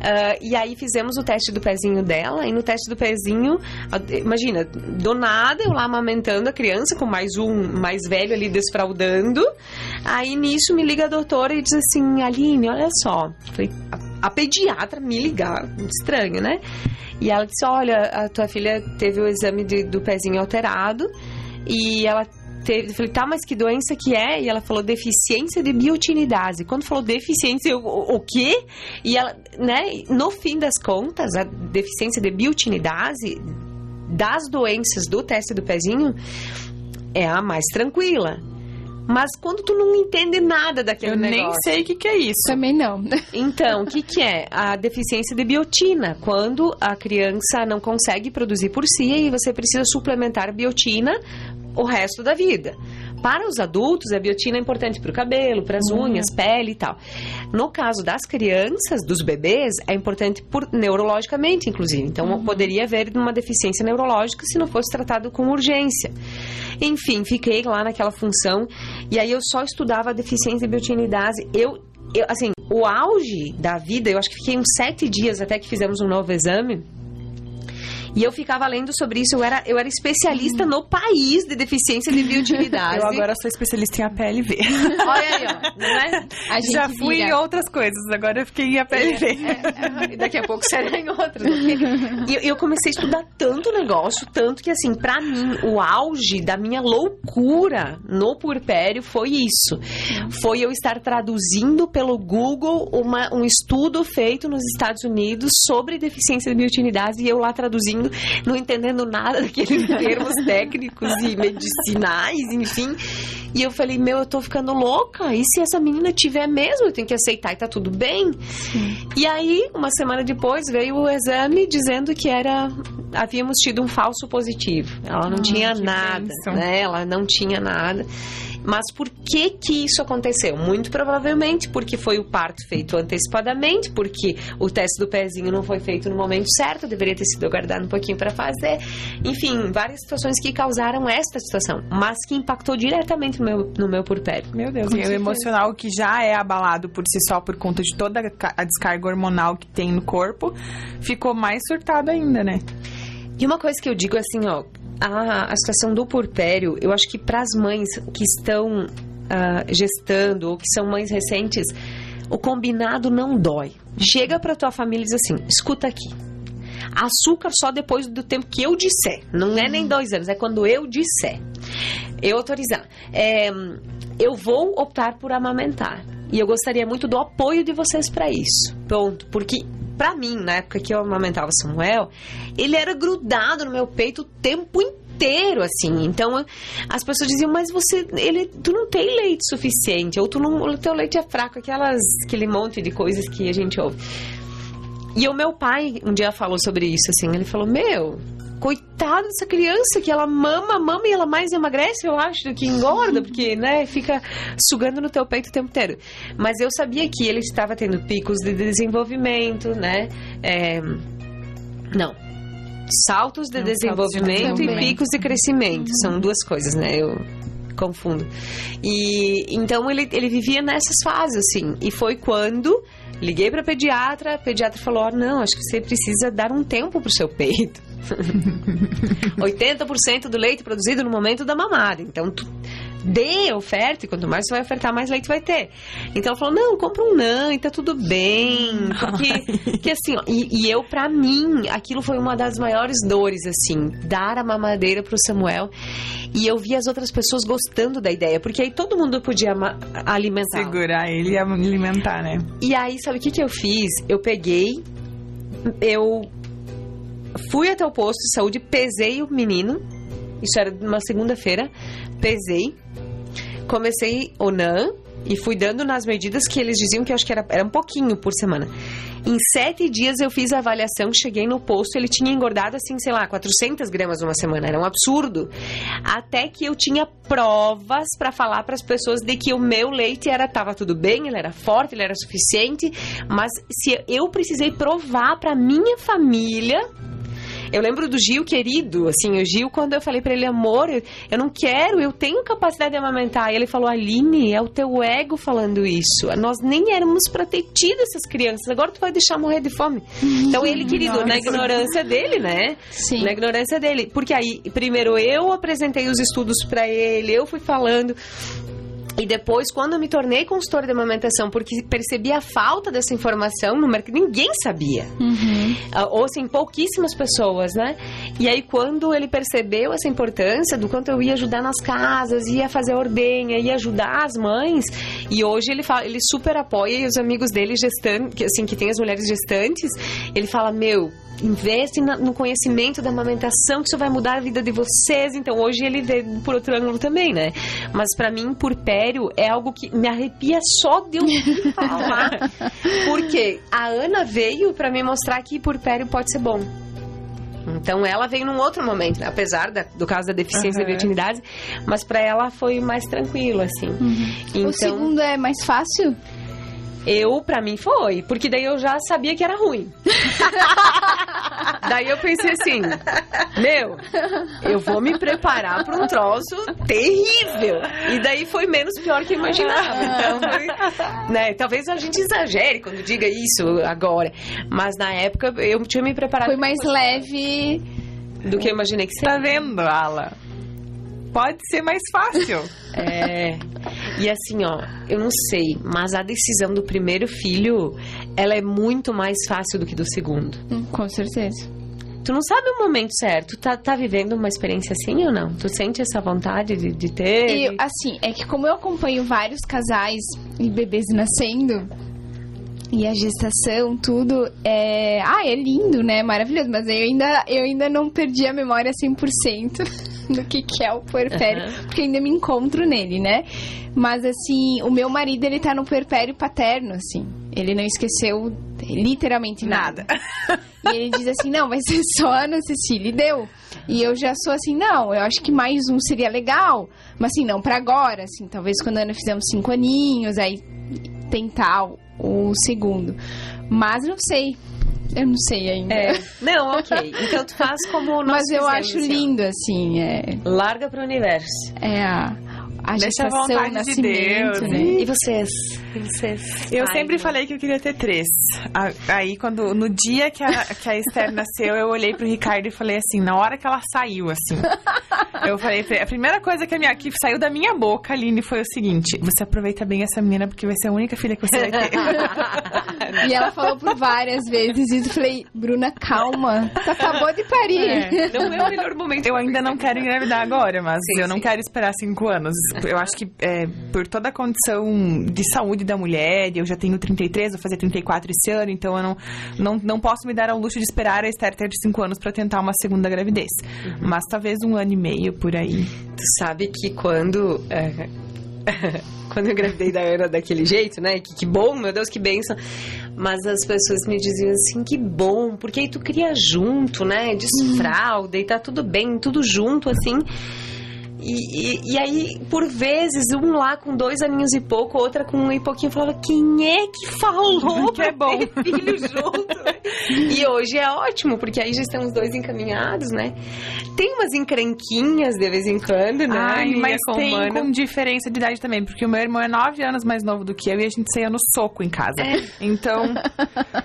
Ah, e aí fizemos o teste do pezinho dela, e no teste do pezinho, imagina, do nada eu lá amamentando a criança, com mais um mais velho ali desfraudando. Aí nisso me liga a doutora e diz assim: Aline, olha só. Falei, a, pediatra me ligar, muito estranho, né? E ela disse: Olha, a tua filha teve o exame de- do pezinho alterado e ela teve. Eu falei, tá, mas que doença que é? E ela falou deficiência de biotinidase. Quando falou deficiência, eu, o, o quê? E ela, né, no fim das contas, a deficiência de biotinidase das doenças do teste do pezinho é a mais tranquila. Mas quando tu não entende nada daquele Eu nem negócio. sei o que, que é isso. Também não. Então, o que, que é? A deficiência de biotina, quando a criança não consegue produzir por si e você precisa suplementar biotina o resto da vida. Para os adultos, a biotina é importante para o cabelo, para as unhas, pele e tal. No caso das crianças, dos bebês, é importante por, neurologicamente, inclusive. Então, poderia haver uma deficiência neurológica se não fosse tratado com urgência. Enfim, fiquei lá naquela função e aí eu só estudava a deficiência de biotinidase. Eu eu, assim, o auge da vida, eu acho que fiquei uns sete dias até que fizemos um novo exame. E eu ficava lendo sobre isso. Eu era, eu era especialista no país de deficiência de biotinidase. Eu agora sou especialista em APLV. Olha aí, ó. Não é? A gente Já fui vira. em outras coisas, agora eu fiquei em APLV. E daqui a pouco será em outras. E eu, eu comecei a estudar tanto negócio, tanto que, assim, pra mim, o auge da minha loucura no puerpério foi isso. Foi eu estar traduzindo pelo Google uma, um estudo feito nos Estados Unidos sobre deficiência de biotinidase e eu lá traduzindo, não entendendo nada daqueles termos técnicos e medicinais, enfim. E eu falei, meu, eu tô ficando louca. E se essa menina tiver mesmo, eu tenho que aceitar e tá tudo bem? E aí, uma semana depois, veio o exame dizendo que era. Havíamos tido um falso positivo. Ela não tinha que nada, né? Ela não tinha nada. Mas por que que isso aconteceu? Muito provavelmente porque foi o parto feito antecipadamente, porque o teste do pezinho não foi feito no momento certo, deveria ter sido aguardado um pouquinho para fazer. Enfim, várias situações que causaram esta situação, mas que impactou diretamente no meu, no meu puerpério. Meu Deus, e certeza. emocional que já é abalado por si só por conta de toda a descarga hormonal que tem no corpo, ficou mais surtado ainda, né? E uma coisa que eu digo assim, ó, a, a situação do puerpério, eu acho que para as mães que estão ah, gestando ou que são mães recentes, o combinado não dói. Chega para tua família e diz assim: escuta aqui. Açúcar só depois do tempo que eu disser. Não é nem dois anos, é quando eu disser. Eu autorizar. É, eu vou optar por amamentar. E eu gostaria muito do apoio de vocês para isso. Pronto. Porque, pra mim, na época que eu amamentava Samuel, ele era grudado no meu peito o tempo inteiro, assim. Então, as pessoas diziam, mas você, ele, tu não tem leite suficiente, ou tu não, o teu leite é fraco, aquelas, aquele monte de coisas que a gente ouve. E o meu pai um dia falou sobre isso, assim, ele falou, meu, coitada dessa criança que ela mama, mama e ela mais emagrece, eu acho, do que engorda, porque, né, fica sugando no teu peito o tempo inteiro. Mas eu sabia que ele estava tendo picos de desenvolvimento, né, é, não, saltos de Não, saltos de desenvolvimento e desenvolvimento. picos de crescimento, são duas coisas, né, eu confundo. E então ele, ele vivia nessas fases, assim. E foi quando liguei pra pediatra, a pediatra falou: oh, não, acho que você precisa dar um tempo pro seu peito. 80% do leite produzido no momento da mamada. Então, tu dê oferta, e quanto mais você vai ofertar, mais leite vai ter. Então ela falou: não, compra um NAN e tá tudo bem. Porque, que assim, ó, e, e, eu, pra mim, aquilo foi uma das maiores dores, assim, dar a mamadeira pro Samuel. E eu vi as outras pessoas gostando da ideia, porque aí todo mundo podia alimentar. Segurar ele e alimentar, né? E aí, sabe o que, que eu fiz? Eu peguei, eu fui até o posto de saúde, pesei o menino. Isso era uma segunda-feira. Pesei. Comecei o NAN e fui dando nas medidas que eles diziam que eu acho que era, era um pouquinho por semana. Em sete dias eu fiz a avaliação, cheguei no posto, ele tinha engordado assim, sei lá, 400 gramas uma semana, era um absurdo. Até que eu tinha provas para falar para as pessoas de que o meu leite era tava tudo bem, ele era forte, ele era suficiente, mas se eu precisei provar para minha família eu lembro do Gil querido, assim, o Gil, quando eu falei para ele, amor, eu não quero, eu tenho capacidade de amamentar. E ele falou, Aline, é o teu ego falando isso. Nós nem éramos pra ter tido essas crianças, agora tu vai deixar morrer de fome. Então ele, querido, Nossa. na ignorância dele, né? Sim. Na ignorância dele. Porque aí, primeiro eu apresentei os estudos para ele, eu fui falando. E depois, quando eu me tornei consultora de amamentação, porque percebi a falta dessa informação no mercado, ninguém sabia. Uhum. Uh, ou assim, pouquíssimas pessoas, né? E aí, quando ele percebeu essa importância do quanto eu ia ajudar nas casas, ia fazer ordenha, ia ajudar as mães, e hoje ele fala, ele super apoia e os amigos dele gestantes, assim, que tem as mulheres gestantes, ele fala: Meu, investe no conhecimento da amamentação, que isso vai mudar a vida de vocês. Então, hoje ele vê por outro ângulo também, né? Mas para mim, purpério é algo que me arrepia só de eu falar. Porque a Ana veio para me mostrar que purpério pode ser bom. Então ela veio num outro momento, né? apesar da, do caso da deficiência uhum. da biotinidade, mas para ela foi mais tranquilo, assim. Uhum. Então, o segundo é mais fácil? Eu, pra mim, foi. Porque daí eu já sabia que era ruim. daí eu pensei assim: Meu, eu vou me preparar pra um troço terrível. E daí foi menos pior que eu imaginava. Então, foi, né, talvez a gente exagere quando diga isso agora. Mas na época eu tinha me preparado. Foi mais leve do que eu imaginei que seria. Tá vendo, Ala? Pode ser mais fácil. é. E assim, ó, eu não sei, mas a decisão do primeiro filho, ela é muito mais fácil do que do segundo. Hum, com certeza. Tu não sabe o momento certo. Tá, tá vivendo uma experiência assim ou não? Tu sente essa vontade de, de ter? Eu, assim, é que como eu acompanho vários casais e bebês nascendo, e a gestação, tudo, é... Ah, é lindo, né? Maravilhoso. Mas eu ainda, eu ainda não perdi a memória 100%. do que, que é o puerpério, uhum. porque ainda me encontro nele, né? Mas, assim, o meu marido, ele tá no puerpério paterno, assim. Ele não esqueceu literalmente nada. nada. e ele diz assim, não, vai ser só Ana Cecília. E deu. E eu já sou assim, não, eu acho que mais um seria legal. Mas, assim, não para agora, assim. Talvez quando a Ana fizer uns cinco aninhos, aí tentar o segundo. Mas não sei. Eu não sei ainda. É. Não, ok. Então tu faz como nós Mas eu acho assim, lindo, assim. É... Larga pro universo. É a a Deixa gestação, a vontade de Deus. Né? E vocês? Vocês? Eu Ai, sempre falei que eu queria ter três. Aí, quando no dia que a, que a Esther nasceu, eu olhei pro Ricardo e falei assim, na hora que ela saiu, assim. eu falei, a primeira coisa que, a minha, que saiu da minha boca, Aline, foi o seguinte: você aproveita bem essa menina porque vai ser a única filha que você vai ter. e ela falou por várias vezes isso. Eu falei, Bruna, calma. Tu acabou de parir. É, não é o melhor momento. Eu ainda não quero engravidar agora, mas sim, eu não quero esperar cinco anos eu acho que é, por toda a condição de saúde da mulher, eu já tenho 33, vou fazer 34 esse ano, então eu não, não, não posso me dar ao luxo de esperar a Esther ter 5 anos para tentar uma segunda gravidez. Uhum. Mas talvez um ano e meio por aí. Tu sabe que quando. É... quando eu engravidei da Ana daquele jeito, né? Que, que bom, meu Deus, que benção. Mas as pessoas me diziam assim, que bom, porque aí tu cria junto, né? Desfralda e tá tudo bem, tudo junto, assim. E, e, e aí, por vezes, um lá com dois aninhos e pouco, outra com um e pouquinho, falava: quem é que falou Que é bom. ter filho junto? né? e hoje é ótimo, porque aí já estão os dois encaminhados, né? Tem umas encrenquinhas de vez em quando, né? Ai, mas com tem mano. com diferença de idade também, porque o meu irmão é nove anos mais novo do que eu e a gente saía no soco em casa. Então,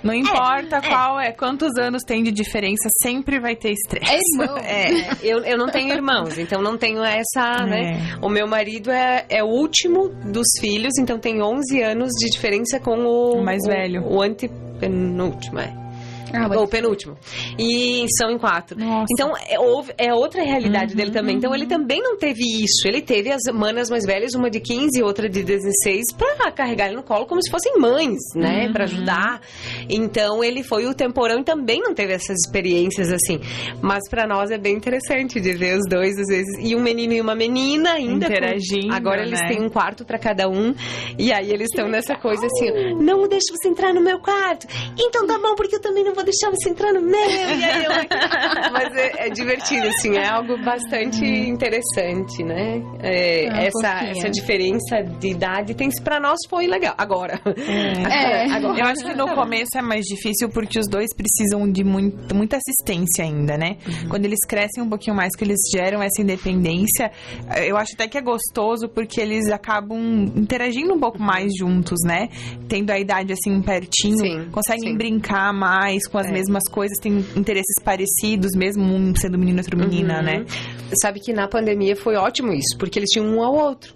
não importa qual é, quantos anos tem de diferença, sempre vai ter estresse. É irmão. É. Eu, eu não tenho irmãos, então não tenho essa, né? O meu marido é, é o último dos filhos, então tem 11 anos de diferença com o... O mais velho. O antepenúltimo, é. Ah, Ou penúltimo. E são em quatro. Nossa. Então, é, houve- é outra realidade Uhum, dele também. Então, ele também não teve isso. Ele teve as manas mais velhas, uma de 15 e outra de 16, pra carregar ele no colo como se fossem mães, né? Uhum. Pra ajudar. Então, ele foi o temporão e também não teve essas experiências assim. Mas pra nós é bem interessante de ver os dois, às vezes. E um menino e uma menina ainda. com- Interagindo, Agora eles né? têm um quarto pra cada um. E aí eles estão nessa coisa assim: não deixa você entrar no meu quarto. Então tá bom, porque eu também não vou deixar você entrar no meu. E aí eu aqui. Mas é, é divertido, assim, é algo bastante interessante, né? É, Ah, essa, fofinha. essa diferença de idade tem pra nós foi legal. Agora. É. Agora. Eu acho que no começo é mais difícil porque os dois precisam de muito, muita assistência ainda, né? Quando eles crescem um pouquinho mais, que eles geram essa independência, eu acho até que é gostoso porque eles acabam interagindo um pouco mais juntos, né? Tendo a idade assim pertinho, Sim, conseguem sim. brincar mais com as É. mesmas coisas, têm interesses parecidos, mesmo um sendo menino e outro menina, Uhum. né? Sabe que na pandemia foi ótimo isso, porque eles tinham um ao outro.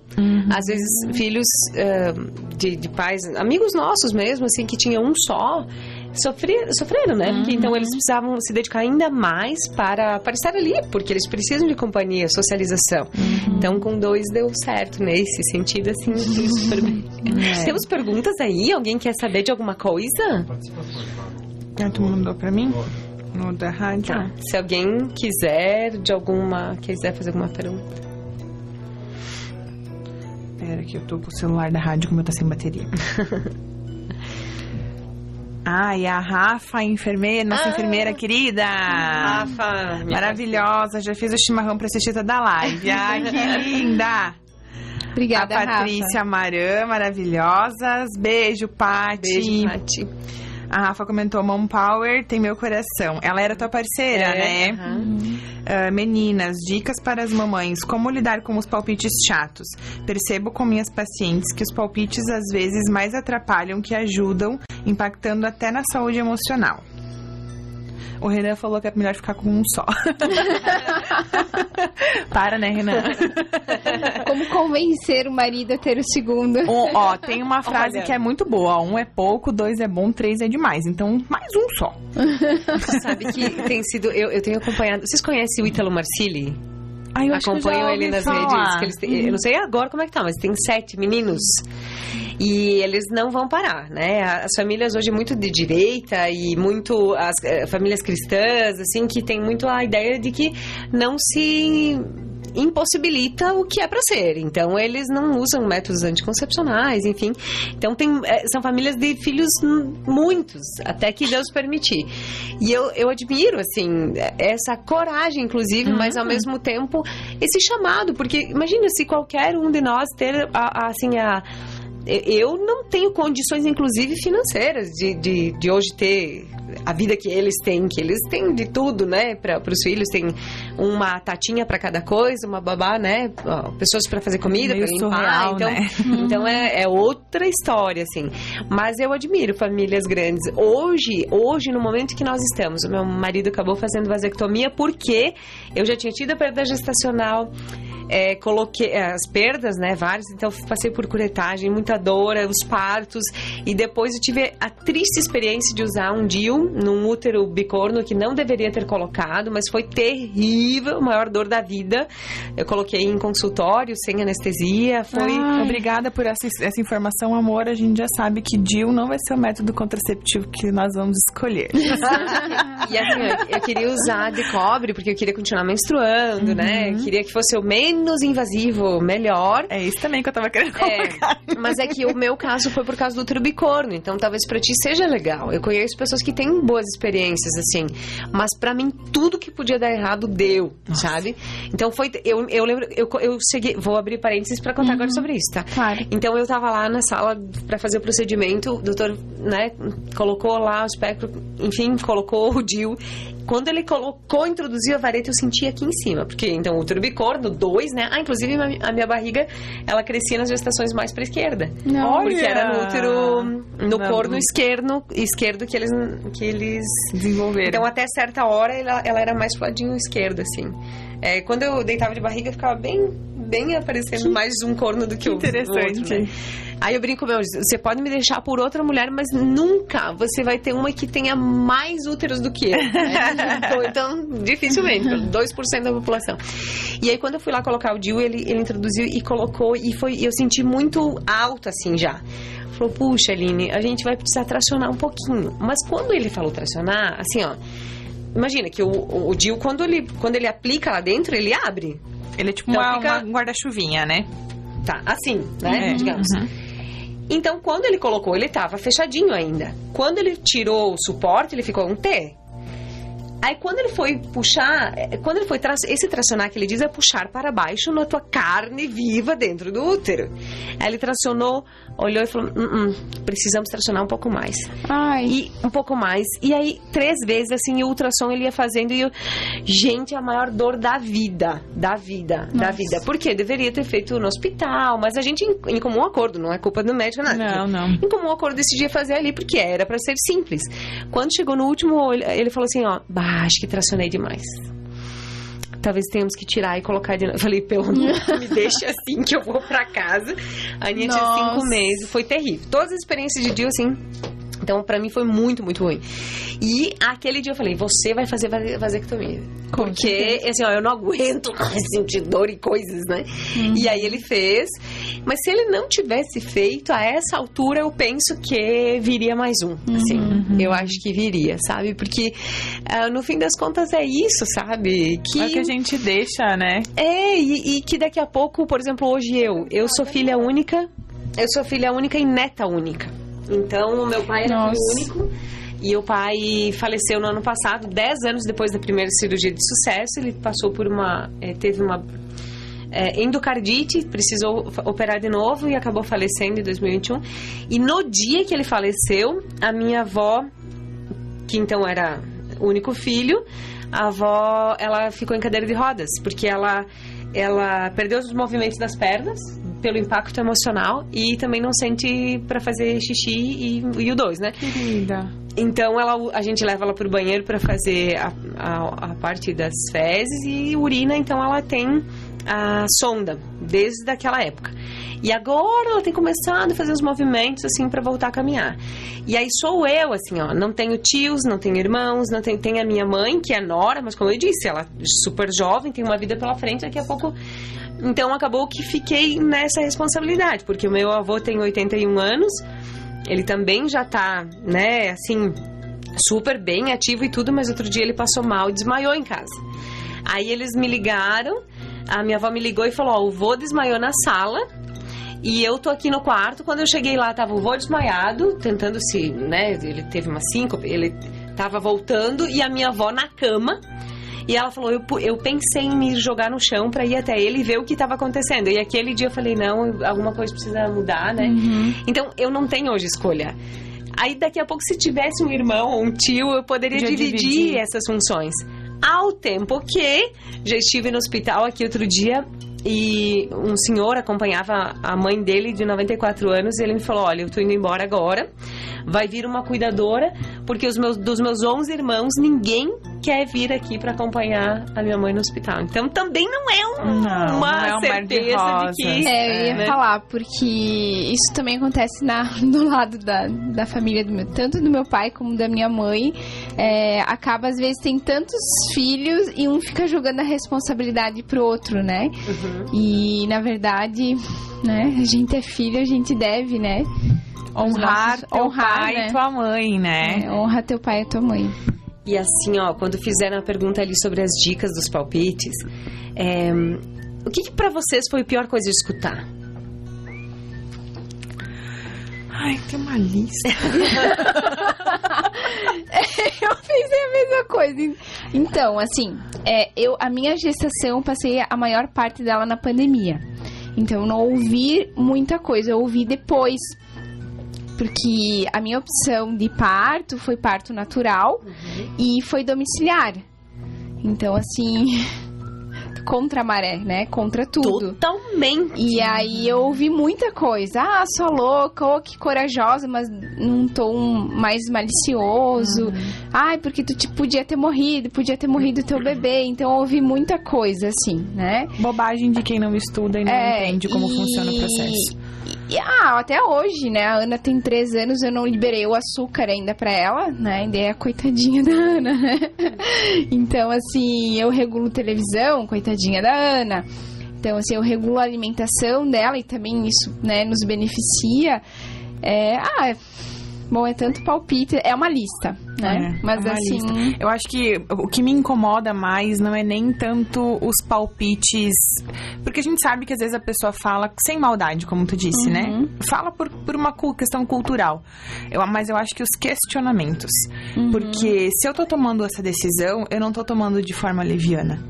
Às vezes, filhos ah, de, de pais, amigos nossos mesmo, assim, que tinham um só, sofrer, sofreram, né? Porque então eles precisavam se dedicar ainda mais para, para estar ali, porque eles precisam de companhia, socialização. Então, com dois deu certo nesse sentido, assim, super bem. Temos perguntas aí? Alguém quer saber de alguma coisa? Ah, tu mandou pra mim? No da rádio? Tá. Se alguém quiser de alguma, quiser fazer alguma pergunta. Pera que eu tô com o celular da rádio, como tá sem bateria. ah, e a Rafa, a enfermeira, nossa enfermeira querida. Rafa, Maravilhosa, já fiz o chimarrão pra assistir toda a live. Ai, que linda! Obrigada, a Patrícia Marã, maravilhosas. Beijo, Pati. Beijo, Pati. A Rafa comentou, Mom Power tem meu coração. Ela era tua parceira, né? É, aham. Ah, meninas, dicas para as mamães. Como lidar com os palpites chatos? Percebo com minhas pacientes que os palpites às vezes mais atrapalham que ajudam, impactando até na saúde emocional. O Renan falou que é melhor ficar com um só. Para, né, Renan? Como convencer o marido a ter o segundo? Um, ó, tem uma frase Olha. que é muito boa. ó, Um é pouco, dois é bom, três é demais. Então, mais um só. Sabe que tem sido. Eu, eu tenho acompanhado. Vocês conhecem o Ítalo Marcilli? Ai, eu Acompanham ouvi ele nas falar. redes. Que eles têm- Eu não sei agora como é que tá, mas tem sete meninos. E eles não vão parar, né? As famílias hoje muito de direita e muito as eh, famílias cristãs, assim, que tem muito a ideia de que não se impossibilita o que é para ser. Então eles não usam métodos anticoncepcionais, enfim. Então tem, eh, são famílias de filhos muitos, até que Deus permitir. E eu, eu admiro, assim, essa coragem, inclusive, mas ao mesmo tempo esse chamado, porque imagina se qualquer um de nós ter, a- a, assim, a eu não tenho condições, inclusive financeiras, de, de, de hoje ter a vida que eles têm, que eles têm de tudo, né, para os filhos. Tem uma tatinha para cada coisa, uma babá, né, pessoas para fazer comida, para limpar. surreal, então, né? então é, é outra história, assim. Mas eu admiro famílias grandes. Hoje, hoje, no momento que nós estamos, o meu marido acabou fazendo vasectomia porque eu já tinha tido a perda gestacional. É, coloquei as perdas, né, várias, então passei por curetagem, muita dor, os partos, e depois eu tive a triste experiência de usar um DIU num útero bicorno que não deveria ter colocado, mas foi terrível, a maior dor da vida. Eu coloquei em consultório, sem anestesia, foi... Ai, Obrigada por essa, essa informação, amor. A gente já sabe que DIL não vai ser o método contraceptivo que nós vamos escolher. E assim, eu, eu queria usar de cobre porque eu queria continuar menstruando, né? Eu queria que fosse o menos menos invasivo, melhor. É isso também que eu tava querendo É, colocar. mas é que o meu caso foi por causa do útero bicorno, então talvez pra ti seja legal. Eu conheço pessoas que têm boas experiências assim, mas pra mim tudo que podia dar errado deu, sabe? Então foi eu, eu lembro eu, eu cheguei, vou abrir parênteses pra contar agora sobre isso, tá? Claro. Então eu tava lá na sala pra fazer o procedimento, o doutor, né, colocou lá o espectro, enfim, colocou o DIU. Quando ele colocou, introduziu a vareta, eu senti aqui em cima, porque então o útero bicorno, dois, né? Ah, inclusive a minha barriga, ela crescia nas gestações mais pra esquerda. Não. Porque era no útero, no Não. corno esquerdo, esquerdo que eles, que eles Desenvolveram. então, até certa hora, ela, ela era mais pro ladinho esquerdo, assim. É, quando eu deitava de barriga, ficava bem, bem aparecendo mais um corno do que, o o interessante. outro, né? Aí eu brinco, meu, você pode me deixar por outra mulher, mas nunca você vai ter uma que tenha mais úteros do que eu. né? então, então, dificilmente, 2% da população. E aí, quando eu fui lá colocar o DIU, ele, ele introduziu e colocou, e foi, eu senti muito alto, assim, já. Falou, puxa, Aline, a gente vai precisar tracionar um pouquinho. Mas quando ele falou tracionar, assim, ó, imagina que o, o, DIU, quando ele, quando ele aplica lá dentro, ele abre. Ele é tipo Então uma, fica- uma guarda-chuvinha, né? Tá, assim, né? É, Digamos. Então, quando ele colocou, ele tava fechadinho ainda. Quando ele tirou o suporte, ele ficou um T. Aí, quando ele foi puxar, é, quando ele foi tra esse tracionar que ele diz é puxar para baixo na tua carne viva dentro do útero. Aí ele tracionou, olhou e falou: "Hum, hum, precisamos tracionar um pouco mais. Ai. E um pouco mais. E aí, três vezes, assim, o ultrassom ele ia fazendo e eu... Gente, a maior dor da vida. Da vida. Da Nossa. vida. Por quê? Deveria ter feito no hospital, mas a gente, em, em comum acordo, não é culpa do médico, nada. Não, não. Em comum acordo, decidia fazer ali, porque era pra ser simples. Quando chegou no último, ele- ele falou assim, ó, bah, acho que tracionei demais. Talvez tenhamos que tirar e colocar de novo. Eu falei, pelo menos me deixa assim que eu vou pra casa. A Aninha tinha Nossa. cinco meses. Foi terrível. Todas as experiências de dia, assim, então, pra mim foi muito, muito ruim. E aquele dia eu falei, você vai fazer vase- vasectomia. Com Porque, certeza. assim, ó, eu não aguento mais sentir dor e coisas, né? Uhum. E aí ele fez. Mas se ele não tivesse feito, a essa altura eu penso que viria mais um. Assim, Uhum. eu acho que viria, sabe? Porque ah, no fim das contas é isso, sabe? É o que a gente deixa, né? É, e, e que daqui a pouco, por exemplo, hoje eu, eu sou filha única, eu sou filha única e neta única. Então, o meu pai era Nossa. filho único e o pai faleceu no ano passado, 10 anos depois da primeira cirurgia de sucesso. Ele passou por uma. eh, teve uma é, endocardite, precisou operar de novo e acabou falecendo em 2021. E no dia que ele faleceu, a minha avó, que então era o único filho, a avó, ela ficou em cadeira de rodas, porque ela ela perdeu os movimentos das pernas pelo impacto emocional e também não sente para fazer xixi e, e o dois, né? Querida. Então ela, a gente leva ela pro banheiro para fazer a, a, a parte das fezes e urina, então ela tem a sonda desde aquela época. E agora ela tem começado a fazer os movimentos assim para voltar a caminhar. E aí sou eu assim, ó, não tenho tios, não tenho irmãos, não tenho, tem a minha mãe que é nora, mas como eu disse, ela é super jovem, tem uma vida pela frente, daqui a pouco então acabou que fiquei nessa responsabilidade, porque o meu avô tem 81 anos, ele também já tá, né, assim, super bem ativo e tudo, mas outro dia ele passou mal e desmaiou em casa. Aí eles me ligaram, a minha avó me ligou e falou: Ó, o vô desmaiou na sala. E eu tô aqui no quarto. Quando eu cheguei lá, tava o vô desmaiado, tentando se, né? Ele teve uma síncope, ele tava voltando, e a minha avó na cama. E ela falou: eu, eu pensei em me jogar no chão pra ir até ele e ver o que tava acontecendo. E aquele dia eu falei: não, alguma coisa precisa mudar, né? Então eu não tenho hoje escolha. Aí daqui a pouco, se tivesse um irmão ou um tio, eu poderia dividir, dividir. essas funções. Ao tempo que já estive no hospital aqui outro dia e um senhor acompanhava a mãe dele de 94 anos e ele me falou: Olha, eu tô indo embora agora, vai vir uma cuidadora, porque os meus, dos meus 11 irmãos, ninguém quer vir aqui para acompanhar a minha mãe no hospital. Então também não é um- Não, uma não é um de certeza de, rosas. que. É, eu ia né? falar, porque isso também acontece na, do lado da, da família do meu, tanto do meu pai como da minha mãe. É, acaba, às vezes, tem tantos filhos e um fica jogando a responsabilidade pro outro, né? Uhum. E, na verdade, né, a gente é filho, a gente deve, né? Honrar nossos- teu honrar, pai né? e tua mãe, né? É, honra teu pai e tua mãe. E assim, ó, quando fizeram a pergunta ali sobre as dicas dos palpites, é, o que, que para vocês foi a pior coisa de escutar? Ai, tem uma lista. eu pensei a mesma coisa. Então, assim, é, eu, a minha gestação, passei a maior parte dela na pandemia. Então, eu não ouvi muita coisa, eu ouvi depois. Porque a minha opção de parto foi parto natural e foi domiciliar. Então, assim, contra a maré, né? Contra tudo. Totalmente. E aí eu ouvi muita coisa. Ah, sou louca, oh, que corajosa, mas num tom mais malicioso. Uhum. Ai, porque tu te, podia ter morrido, podia ter morrido teu bebê. Então eu ouvi muita coisa, assim, né? Bobagem de quem não estuda e não É, entende como e- funciona o processo. E, ah, até hoje, né? A Ana tem três anos, eu não liberei o açúcar ainda pra ela, né? Ainda é a coitadinha da Ana, né? Então, assim, eu regulo televisão, coitadinha da Ana. Então, assim, eu regulo a alimentação dela e também isso, né, nos beneficia. É, ah, bom, é tanto palpite, é uma lista, né? É, Mas é uma assim, lista. Eu acho que o que me incomoda mais não é nem tanto os palpites. Porque a gente sabe que às vezes a pessoa fala sem maldade, como tu disse, Uhum. né? Fala por, por uma questão cultural. Eu, mas eu acho que os questionamentos. Uhum. Porque se eu tô tomando essa decisão, eu não tô tomando de forma leviana.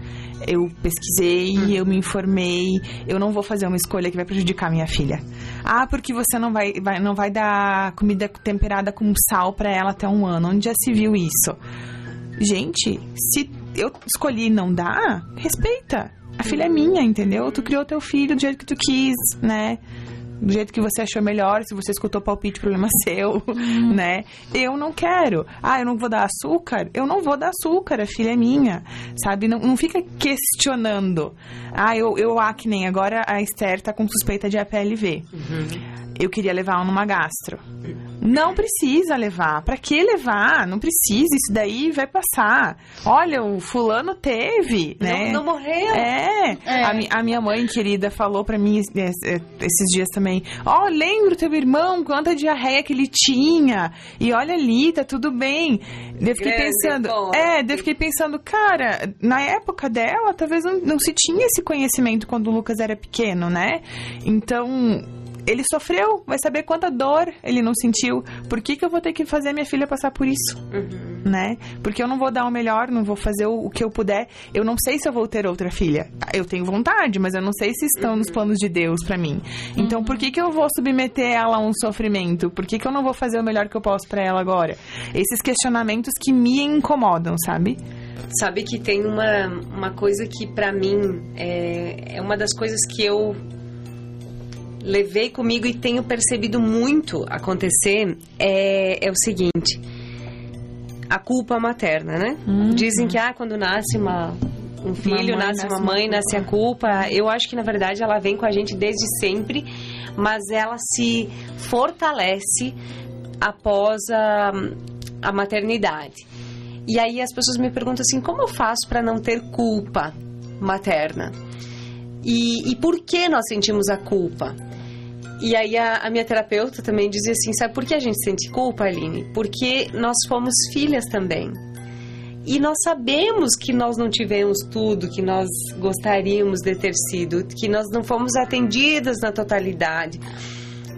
Eu pesquisei, eu me informei, eu não vou fazer uma escolha que vai prejudicar minha filha. Ah, porque você não vai, vai- não vai dar comida temperada com sal pra ela até um ano. Onde já se viu isso? Gente, se eu escolhi não dar, respeita. A filha é minha, entendeu? Tu criou teu filho do jeito que tu quis, né? Do jeito que você achou melhor, se você escutou palpite, problema seu, né? Eu não quero. Ah, eu não vou dar açúcar? Eu não vou dar açúcar, a filha é minha, sabe? Não, não fica questionando. Ah, eu, eu, nem agora a Esther tá com suspeita de APLV. Eu queria levar ela numa gastro. Não precisa levar. Pra que levar? Não precisa. Isso daí vai passar. Olha, o fulano teve, né? Não, não morreu. É. É. A, a minha mãe querida falou pra mim es- es- esses dias também. Ó, lembro teu irmão, quanta diarreia que ele tinha. E olha ali, tá tudo bem. Eu fiquei Grande pensando. ponto. É, eu fiquei pensando, cara, na época dela, talvez não, não se tinha esse conhecimento quando o Lucas era pequeno, né? Então. Ele sofreu, vai saber quanta dor ele não sentiu. Por que, que eu vou ter que fazer minha filha passar por isso? né? Porque eu não vou dar o melhor, não vou fazer o, o que eu puder. Eu não sei se eu vou ter outra filha. Eu tenho vontade, mas eu não sei se estão nos planos de Deus pra mim. Então, por que que eu vou submeter ela a um sofrimento? Por que que eu não vou fazer o melhor que eu posso pra ela agora? Esses questionamentos que me incomodam, sabe? Sabe que tem uma, uma coisa que pra mim é, é uma das coisas que eu levei comigo e tenho percebido muito acontecer é, é o seguinte a culpa materna, né? Dizem que ah, quando nasce uma um filho, mãe, nasce nasce uma uma mãe, nasce a culpa. Eu acho que na verdade ela vem com a gente desde sempre, mas ela se fortalece após a, a maternidade. E aí as pessoas me perguntam assim: como eu faço para não ter culpa materna? E, e por que nós sentimos a culpa? E aí a, a minha terapeuta também dizia assim: sabe por que a gente sente culpa, Aline? Porque nós fomos filhas também. E nós sabemos que nós não tivemos tudo que nós gostaríamos de ter sido, que nós não fomos atendidas na totalidade.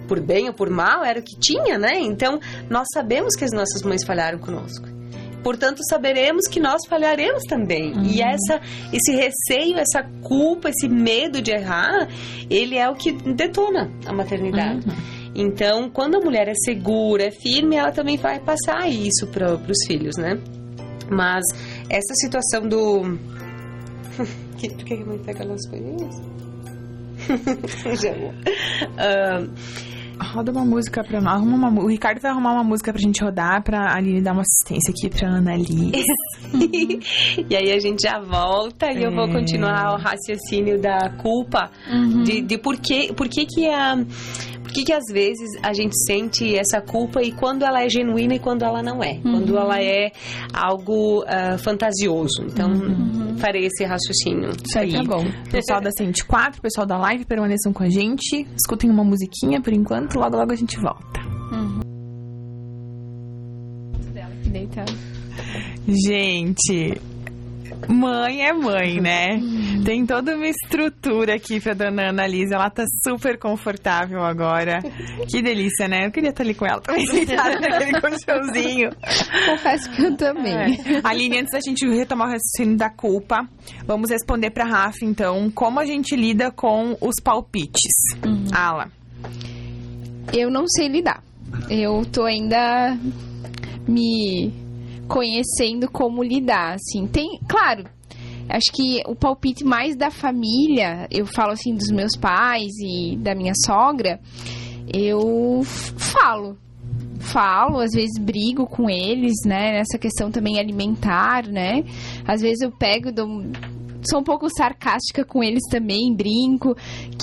Por bem ou por mal, era o que tinha, né? Então, nós sabemos que as nossas mães falharam conosco. Portanto, saberemos que nós falharemos também. E essa, esse receio, essa culpa, esse medo de errar, ele é o que detona a maternidade. Então, quando a mulher é segura, é firme, ela também vai passar isso para os filhos, né? Mas essa situação do. que, por que que não pega as coisinhas? Já vou. Ah, Roda uma música pra nós. Arruma uma, o Ricardo vai arrumar uma música pra gente rodar, pra Aline dar uma assistência aqui pra Ana ali. e aí a gente já volta e eu vou É. continuar o raciocínio da culpa de, de por que, por que que a por que que às vezes a gente sente essa culpa e quando ela é genuína e quando ela não é quando ela é algo ah, fantasioso então farei esse raciocínio Isso aí. Tá bom. Pessoal da 104, pessoal da live, permaneçam com a gente. Escutem uma musiquinha por enquanto, logo logo a gente volta. Deita. Gente, Mãe é mãe, né? Tem toda uma estrutura aqui pra dona Ana Lisa. Ela tá super confortável agora. Que delícia, né? Eu queria estar ali com ela também, sentada naquele colchãozinho. Confesso que eu também. É. Aline, antes da gente retomar o raciocínio da culpa, vamos responder pra Rafa, então, como a gente lida com os palpites. Uhum. Ala. Eu não sei lidar. Eu tô ainda me conhecendo como lidar, assim. Tem, claro, acho que o palpite mais da família, eu falo assim dos meus pais e da minha sogra, eu falo. Falo, às vezes brigo com eles, né? Nessa questão também alimentar, né? Às vezes eu pego, dou, sou um pouco sarcástica com eles também, brinco,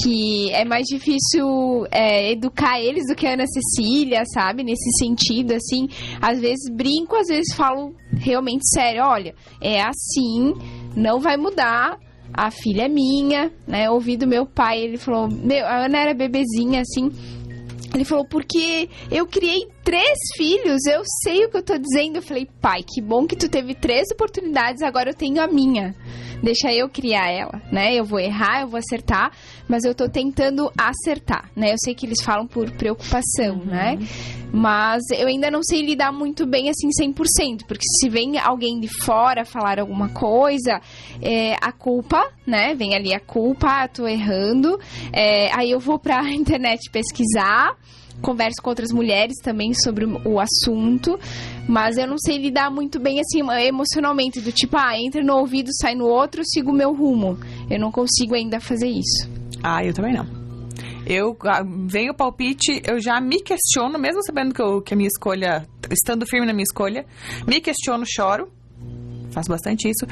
que é mais difícil é, educar eles do que a Ana Cecília, sabe? Nesse sentido, assim, às vezes brinco, às vezes falo realmente sério, olha, é assim, não vai mudar. A filha é minha, né? Ouvi do meu pai, ele falou, meu, a Ana era bebezinha, assim, ele falou, porque eu criei três filhos, eu sei o que eu tô dizendo. Eu falei, pai, que bom que tu teve três oportunidades, agora eu tenho a minha. Deixa eu criar ela, né? Eu vou errar, eu vou acertar, mas eu tô tentando acertar, né? Eu sei que eles falam por preocupação, uhum. né? Mas eu ainda não sei lidar muito bem assim 100%, porque se vem alguém de fora falar alguma coisa, é, a culpa, né? Vem ali a culpa, ah, tô errando. É, aí eu vou pra internet pesquisar converso com outras mulheres também sobre o assunto, mas eu não sei lidar muito bem assim emocionalmente, do tipo, ah, entra no ouvido, sai no outro, sigo o meu rumo. Eu não consigo ainda fazer isso. Ah, eu também não. Eu ah, venho o palpite, eu já me questiono, mesmo sabendo que, eu, que a minha escolha, estando firme na minha escolha, me questiono, choro faço bastante isso.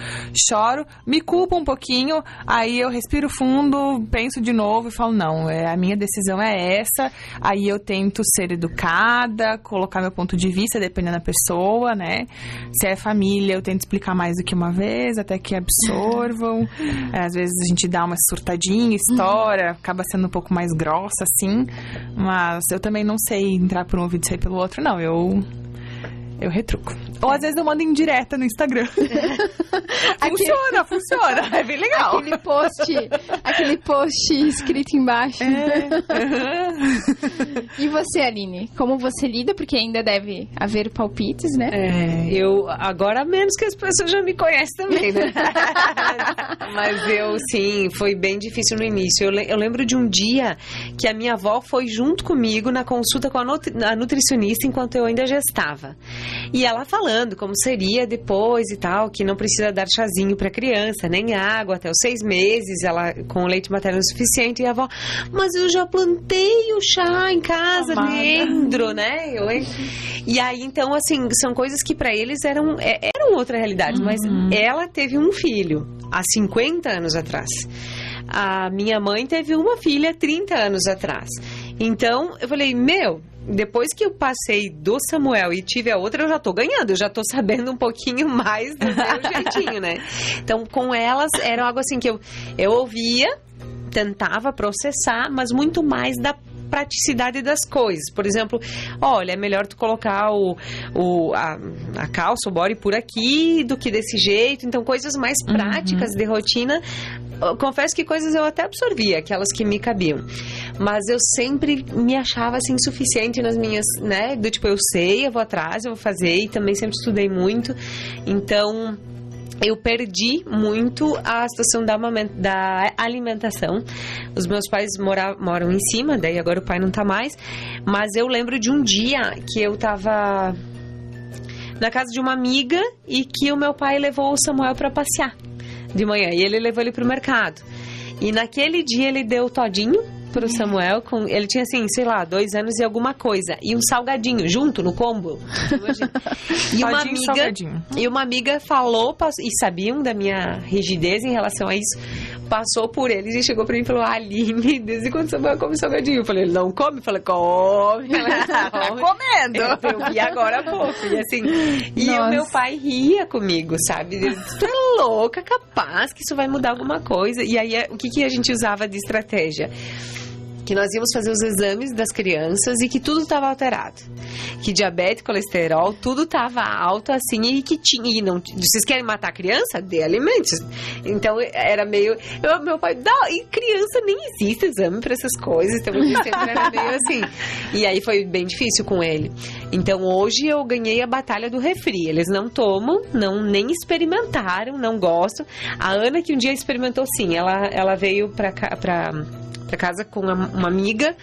Choro, me culpo um pouquinho, aí eu respiro fundo, penso de novo e falo: não, é, a minha decisão é essa. Aí eu tento ser educada, colocar meu ponto de vista, dependendo da pessoa, né? Se é família, eu tento explicar mais do que uma vez, até que absorvam. É, às vezes a gente dá uma surtadinha, história, acaba sendo um pouco mais grossa, assim. Mas eu também não sei entrar por um ouvido e sair pelo outro, não. Eu eu retruco. Ou às vezes eu mando em direta no Instagram. funciona, funciona. É bem legal. Aquele post, aquele post escrito embaixo. É. e você, Aline? Como você lida? Porque ainda deve haver palpites, né? É, eu agora menos que as pessoas já me conhecem também, né? Mas eu, sim, foi bem difícil no início. Eu, eu lembro de um dia que a minha avó foi junto comigo na consulta com a, nutri a nutricionista enquanto eu ainda gestava. E ela falando como seria depois e tal, que não precisa dar chazinho para criança, nem água até os seis meses, ela com leite materno suficiente. E a avó, mas eu já plantei o chá em casa Amada. dentro, né? Eu, e aí, então, assim, são coisas que para eles eram, é, eram outra realidade. Uhum. Mas ela teve um filho há 50 anos atrás. A minha mãe teve uma filha 30 anos atrás. Então, eu falei, meu, depois que eu passei do Samuel e tive a outra, eu já tô ganhando, eu já tô sabendo um pouquinho mais do meu jeitinho, né? Então, com elas, era algo assim que eu, eu ouvia, tentava processar, mas muito mais da praticidade das coisas. Por exemplo, olha, é melhor tu colocar o, o, a, a calça, o body por aqui do que desse jeito. Então, coisas mais uhum. práticas uhum. de rotina. Confesso que coisas eu até absorvia, aquelas que me cabiam. Mas eu sempre me achava assim insuficiente nas minhas, né? Do tipo, eu sei, eu vou atrás, eu vou fazer e também sempre estudei muito. Então, eu perdi muito a situação da, da alimentação. Os meus pais mora, moram em cima, daí agora o pai não tá mais. Mas eu lembro de um dia que eu tava na casa de uma amiga e que o meu pai levou o Samuel para passear de manhã. E ele levou ele pro mercado. E naquele dia ele deu todinho pro Samuel com. Ele tinha assim, sei lá, dois anos e alguma coisa. E um salgadinho junto no combo. e uma amiga. E uma amiga falou, e sabiam da minha rigidez em relação a isso passou por eles e chegou pra mim e falou: Aline, desde quando você vai comer salgadinho? Eu falei: ele não come? Eu falei: come. Ela tá comendo. Eu, vi agora há pouco. E assim, e o meu pai ria comigo, sabe? Tu é louca, capaz que isso vai mudar alguma coisa. E aí, o que, que a gente usava de estratégia? Que nós íamos fazer os exames das crianças e que tudo estava alterado. Que diabetes, colesterol, tudo estava alto assim e que tinha. E não, vocês querem matar a criança? Dê alimentos. Então era meio. Eu, meu pai, não, e criança nem existe exame para essas coisas. Então sempre era meio assim. E aí foi bem difícil com ele. Então hoje eu ganhei a batalha do refri. Eles não tomam, não nem experimentaram, não gostam. A Ana que um dia experimentou sim, ela, ela veio pra pra casa com uma, amiga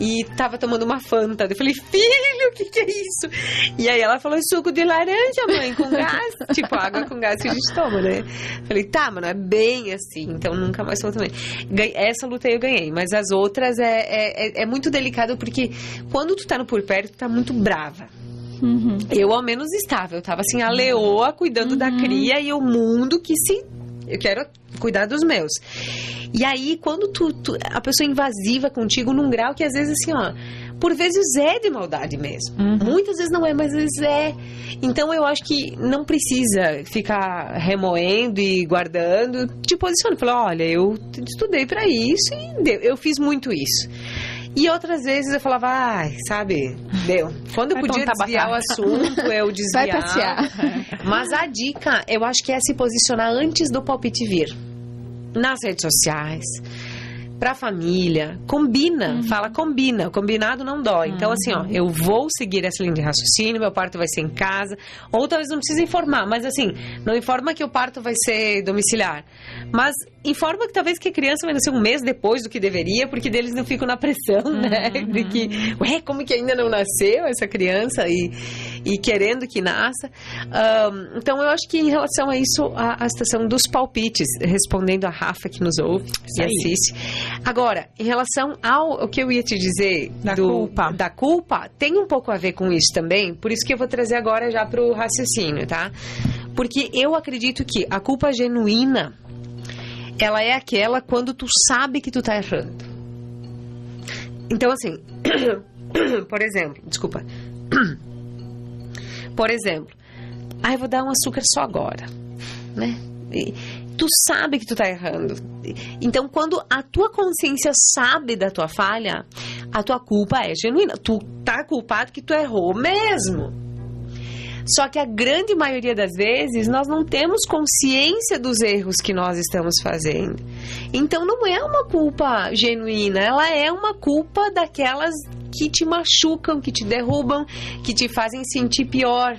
e tava tomando uma Fanta. Eu falei, filho, o que que é isso? E aí ela falou, suco de laranja, mãe, com gás. tipo, água com gás que a gente toma, né? Falei, tá, mas não é bem assim, então nunca mais vou também. Essa luta eu ganhei, mas as outras é, é, é, é muito delicado porque quando tu tá no por perto, tu tá muito brava. Uhum. Eu, ao menos, estava. Eu tava assim, a leoa, cuidando uhum. da cria e o mundo que se. Eu quero cuidar dos meus. E aí, quando tu, tu, a pessoa é invasiva contigo num grau que às vezes assim, ó, por vezes é de maldade mesmo. Uhum. Muitas vezes não é, mas às vezes é. Então eu acho que não precisa ficar remoendo e guardando. Te posiciona, fala, olha, eu estudei para isso e eu fiz muito isso. E outras vezes eu falava, ai, sabe, deu. Quando eu podia desviar o assunto, eu desviava. Vai passear. Mas a dica, eu acho que é se posicionar antes do palpite vir nas redes sociais, para a família, combina, uhum. fala combina, combinado não dói. Uhum. Então assim, ó, eu vou seguir essa linha de raciocínio, meu parto vai ser em casa, ou talvez não precise informar, mas assim, não informa que o parto vai ser domiciliar, mas informa que talvez que a criança vai nascer um mês depois do que deveria, porque deles não ficam na pressão, uhum. né, de que, ué, como que ainda não nasceu essa criança e, e querendo que nasça. Um, então eu acho que em relação a isso, a, a situação dos palpites, respondendo a Rafa que nos ouve e assiste, Agora, em relação ao o que eu ia te dizer da do, culpa, da culpa, tem um pouco a ver com isso também. Por isso que eu vou trazer agora já para o raciocínio, tá? Porque eu acredito que a culpa genuína ela é aquela quando tu sabe que tu tá errando. Então, assim, por exemplo, desculpa. Por exemplo, ah, eu vou dar um açúcar só agora, né? E, tu sabe que tu tá errando. Então, quando a tua consciência sabe da tua falha, a tua culpa é genuína. Tu tá culpado que tu errou mesmo. Só que a grande maioria das vezes nós não temos consciência dos erros que nós estamos fazendo. Então não é uma culpa genuína, ela é uma culpa daquelas que te machucam, que te derrubam, que te fazem sentir pior.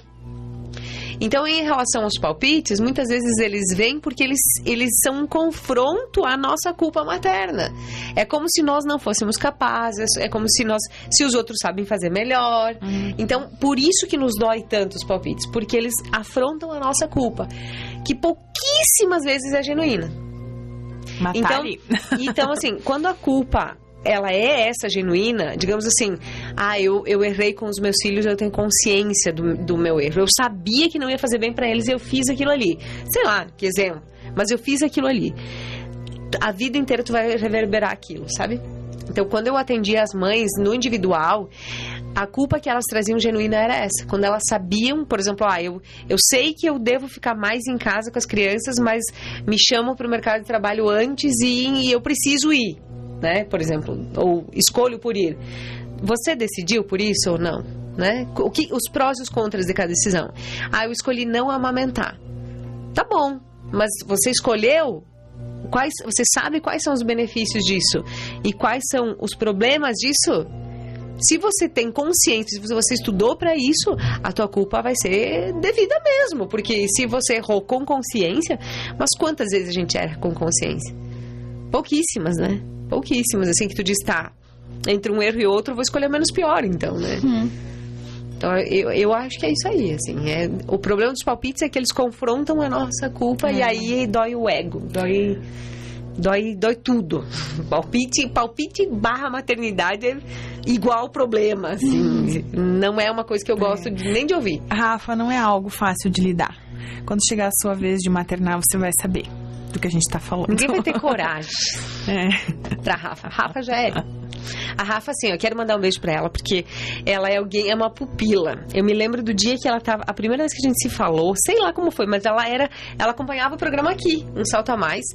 Então, em relação aos palpites, muitas vezes eles vêm porque eles, eles são um confronto à nossa culpa materna. É como se nós não fôssemos capazes, é como se nós, se os outros sabem fazer melhor. Uhum. Então, por isso que nos dói tanto os palpites, porque eles afrontam a nossa culpa, que pouquíssimas vezes é genuína. Matar então, então, assim, quando a culpa ela é essa genuína, digamos assim, ah, eu, eu errei com os meus filhos, eu tenho consciência do, do meu erro. Eu sabia que não ia fazer bem para eles e eu fiz aquilo ali. Sei lá, que exemplo. Mas eu fiz aquilo ali. A vida inteira tu vai reverberar aquilo, sabe? Então, quando eu atendia as mães no individual, a culpa que elas traziam genuína era essa. Quando elas sabiam, por exemplo, ah, eu, eu sei que eu devo ficar mais em casa com as crianças, mas me chamam para o mercado de trabalho antes e, e eu preciso ir né? Por exemplo, ou escolho por ir. Você decidiu por isso ou não? Né? O que, os prós e os contras de cada decisão. Ah, eu escolhi não amamentar. Tá bom, mas você escolheu quais, você sabe quais são os benefícios disso e quais são os problemas disso? Se você tem consciência, se você estudou para isso, a tua culpa vai ser devida mesmo, porque se você errou com consciência, mas quantas vezes a gente erra com consciência? Pouquíssimas, né? pouquíssimas, assim, que tu diz, tá, entre um erro e outro, eu vou escolher menos pior, então, né? Hum. Então, eu, eu acho que é isso aí, assim. É, o problema dos palpites é que eles confrontam a nossa culpa e aí dói o ego, dói, dói, dói tudo. Palpite, palpite barra maternidade é igual problema, assim. Hum. Não é uma coisa que eu gosto é. de, nem de ouvir. Rafa, não é algo fácil de lidar. Quando chegar a sua vez de maternar, você vai saber do que a gente tá falando. Ninguém vai ter coragem. É. Pra Rafa. Rafa já é. A Rafa, assim, eu quero mandar um beijo pra ela, porque ela é alguém, é uma pupila. Eu me lembro do dia que ela tava, a primeira vez que a gente se falou, sei lá como foi, mas ela era, ela acompanhava o programa aqui, um salto a mais.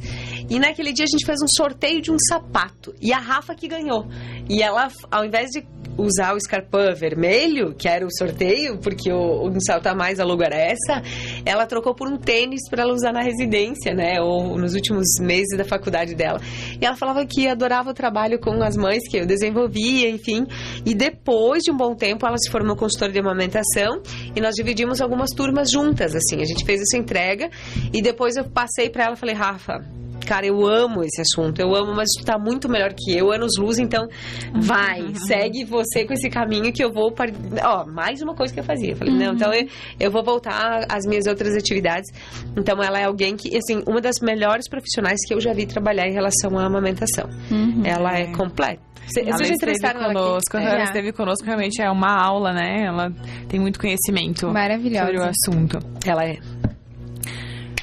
E naquele dia a gente fez um sorteio de um sapato. E a Rafa que ganhou. E ela, ao invés de usar o Scarpan vermelho, que era o sorteio, porque o, o Salta a Mais a logo era essa, ela trocou por um tênis para ela usar na residência, né? Ou nos últimos meses da faculdade dela. E ela falava que adorava o trabalho com as mães que eu desenvolvia, enfim. E depois de um bom tempo, ela se formou consultora de amamentação e nós dividimos algumas turmas juntas, assim. A gente fez essa entrega e depois eu passei para ela falei, Rafa, Cara, eu amo esse assunto, eu amo, mas tu tá muito melhor que eu, anos luz, então vai, uhum. segue você com esse caminho que eu vou. Para... Ó, mais uma coisa que eu fazia. Eu falei, uhum. não, então eu, eu vou voltar às minhas outras atividades. Então ela é alguém que, assim, uma das melhores profissionais que eu já vi trabalhar em relação à amamentação. Uhum. Ela é completa. Vocês já entrevistaram conosco, ela, ela esteve conosco, realmente é uma aula, né? Ela tem muito conhecimento sobre o assunto. Ela é.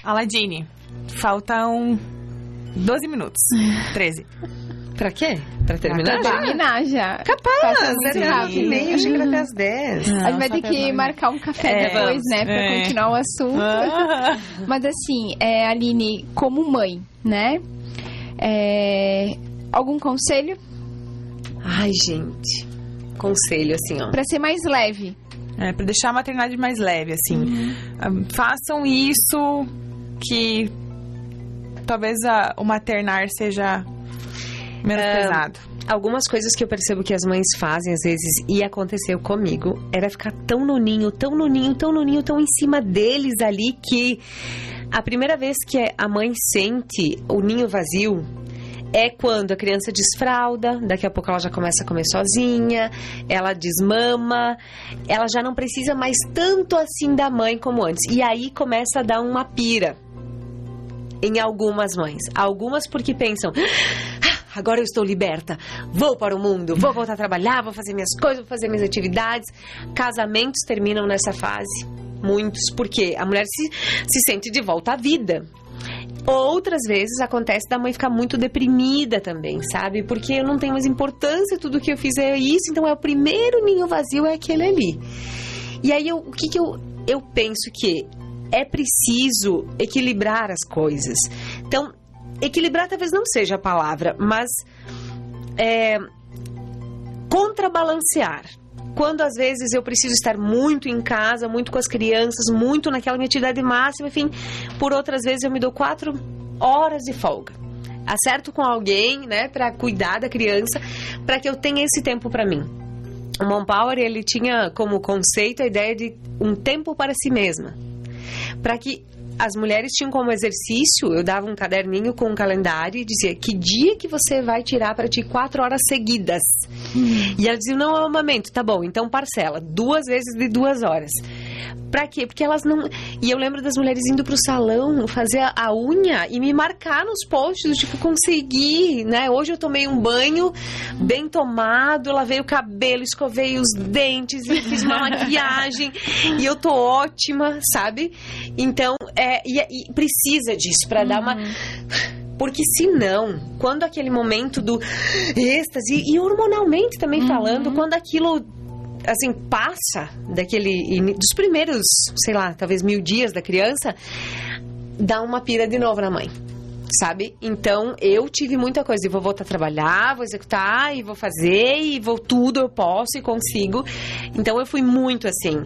Aladine, faltam 12 minutos. 13. Pra quê? Pra terminar pra terminar já. Capaz, era e meia, achei que era até as 10. Não, a gente vai ter que marcar um café é, depois, vamos. né? Pra é. continuar o assunto. Ah. Mas assim, é, Aline, como mãe, né? É, algum conselho? Ai, gente. Conselho, assim, ó. Pra ser mais leve. É, pra deixar a maternidade mais leve, assim. Uhum. Façam isso que talvez a, o maternar seja menos é, pesado. Algumas coisas que eu percebo que as mães fazem às vezes, e aconteceu comigo, era ficar tão no ninho, tão no ninho, tão no ninho, tão em cima deles ali que a primeira vez que a mãe sente o ninho vazio, é quando a criança desfralda, daqui a pouco ela já começa a comer sozinha, ela desmama, ela já não precisa mais tanto assim da mãe como antes. E aí começa a dar uma pira em algumas mães. Algumas porque pensam. Ah, agora eu estou liberta, vou para o mundo, vou voltar a trabalhar, vou fazer minhas coisas, vou fazer minhas atividades. Casamentos terminam nessa fase, muitos, porque a mulher se, se sente de volta à vida. Outras vezes acontece da mãe ficar muito deprimida também, sabe? Porque eu não tenho mais importância, tudo que eu fiz é isso, então é o primeiro ninho vazio, é aquele ali. E aí, eu, o que, que eu, eu penso que é preciso equilibrar as coisas. Então, equilibrar talvez não seja a palavra, mas é, contrabalancear. Quando às vezes eu preciso estar muito em casa, muito com as crianças, muito naquela minha atividade máxima, enfim, por outras vezes eu me dou quatro horas de folga. Acerto com alguém, né, para cuidar da criança, para que eu tenha esse tempo para mim. O Mom Power, ele tinha como conceito a ideia de um tempo para si mesma para que as mulheres tinham como exercício, eu dava um caderninho com um calendário e dizia que dia que você vai tirar para ti quatro horas seguidas. Hum. E ela dizia, não é um momento, tá bom, então parcela, duas vezes de duas horas. Pra quê? Porque elas não. E eu lembro das mulheres indo pro salão fazer a, unha e me marcar nos posts, tipo, consegui, né? Hoje eu tomei um banho bem tomado, lavei o cabelo, escovei os dentes e fiz uma maquiagem e eu tô ótima, sabe? Então, é, e, e precisa disso para uhum. dar uma uhum. porque senão, quando aquele momento do êxtase, e hormonalmente também uhum. falando, quando aquilo assim, passa daquele. dos primeiros, sei lá, talvez mil dias da criança, dá uma pira de novo na mãe. Sabe? Então eu tive muita coisa. Eu vou voltar a trabalhar, vou executar e vou fazer e vou tudo eu posso e consigo. Então eu fui muito assim.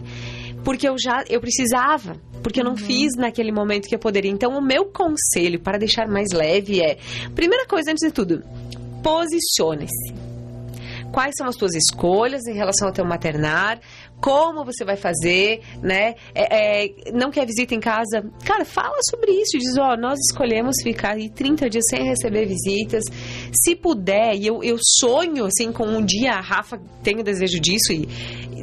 Porque eu já eu precisava, porque eu não uhum. fiz naquele momento que eu poderia. Então o meu conselho para deixar mais leve é: primeira coisa antes de tudo, posicione-se quais são as suas escolhas em relação ao teu maternar, como você vai fazer, né? É, é, não quer visita em casa? Cara, fala sobre isso. Diz, ó, nós escolhemos ficar aí 30 dias sem receber visitas. Se puder, e eu, eu sonho, assim, com um dia, a Rafa tem o desejo disso e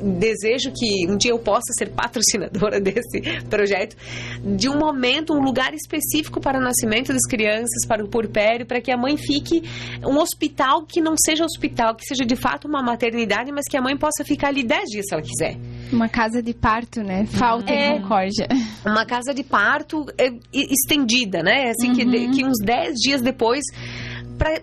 desejo que um dia eu possa ser patrocinadora desse projeto, de um momento, um lugar específico para o nascimento das crianças, para o porpério, para que a mãe fique um hospital que não seja hospital, que seja de fato uma maternidade, mas que a mãe possa ficar ali 10 dias se ela quiser quiser. Uma casa de parto, né? Falta é, em Concórdia. Uma casa de parto é, estendida, né? Assim, uhum. que, que uns 10 dias depois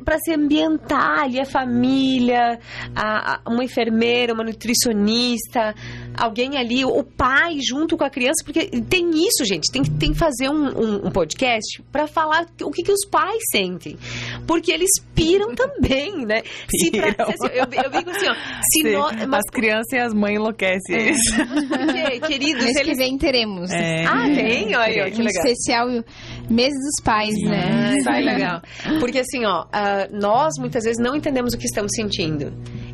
para se ambientar ali a família, a, a, uma enfermeira, uma nutricionista, alguém ali, o pai junto com a criança, porque tem isso, gente, tem, tem que fazer um, um, um podcast para falar o que, que os pais sentem, porque eles piram também, né? Se pra, se, eu, eu digo assim, ó, se Sim, nós, mas, As crianças e as mães enlouquecem. É. eles. porque, queridos, Mês que eles... vem teremos. É. Ah, tem? Olha, ó, que um legal. especial mês dos pais, né? Ah, vai legal. Porque assim, ó, ah, nós muitas vezes não entendemos o que estamos sentindo.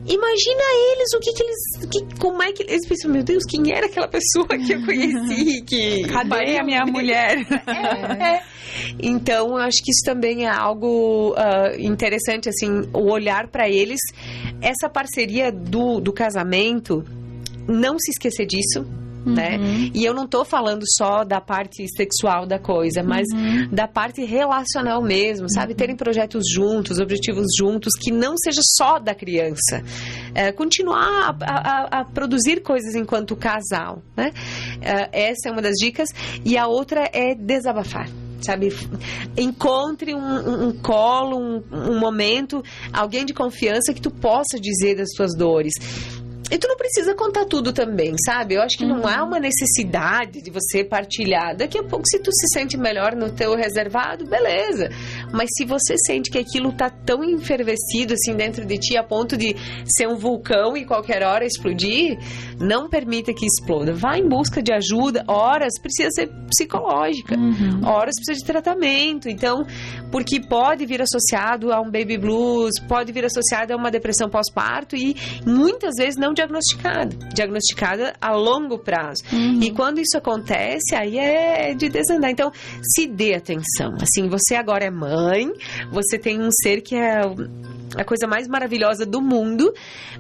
Imagina eles, o que que eles, que, como é que eles pensam, meu Deus, quem era aquela pessoa que eu conheci, que Cadê a minha mulher? É. Então, eu acho que isso também é algo ah, interessante, assim, o olhar para eles, essa parceria do, do casamento, não se esquecer disso. Né? E eu não tô falando só da parte sexual da coisa, mas da parte relacional mesmo, sabe? Terem projetos juntos, objetivos juntos, que não seja só da criança. É, continuar a, a- a produzir coisas enquanto casal, né? É, essa é uma das dicas. E a outra é desabafar. Sabe, encontre um, um- um colo, um, um momento, alguém de confiança que tu possa dizer das tuas dores. E tu não precisa contar tudo também, sabe? Eu acho que não há uma necessidade de você partilhar. Daqui a pouco, se tu se sente melhor no teu reservado, beleza. Mas se você sente que aquilo tá tão enfervescido assim dentro de ti a ponto de ser um vulcão e qualquer hora explodir, não permita que exploda. Vá em busca de ajuda. Horas precisa ser psicológica. Horas precisa de tratamento. Então, porque pode vir associado a um baby blues, pode vir associado a uma depressão pós-parto e muitas vezes não diagnosticada, diagnosticada a longo prazo. E quando isso acontece, aí é de desandar. Então, se dê atenção. Assim, você agora é mãe, você tem um ser que é a coisa mais maravilhosa do mundo,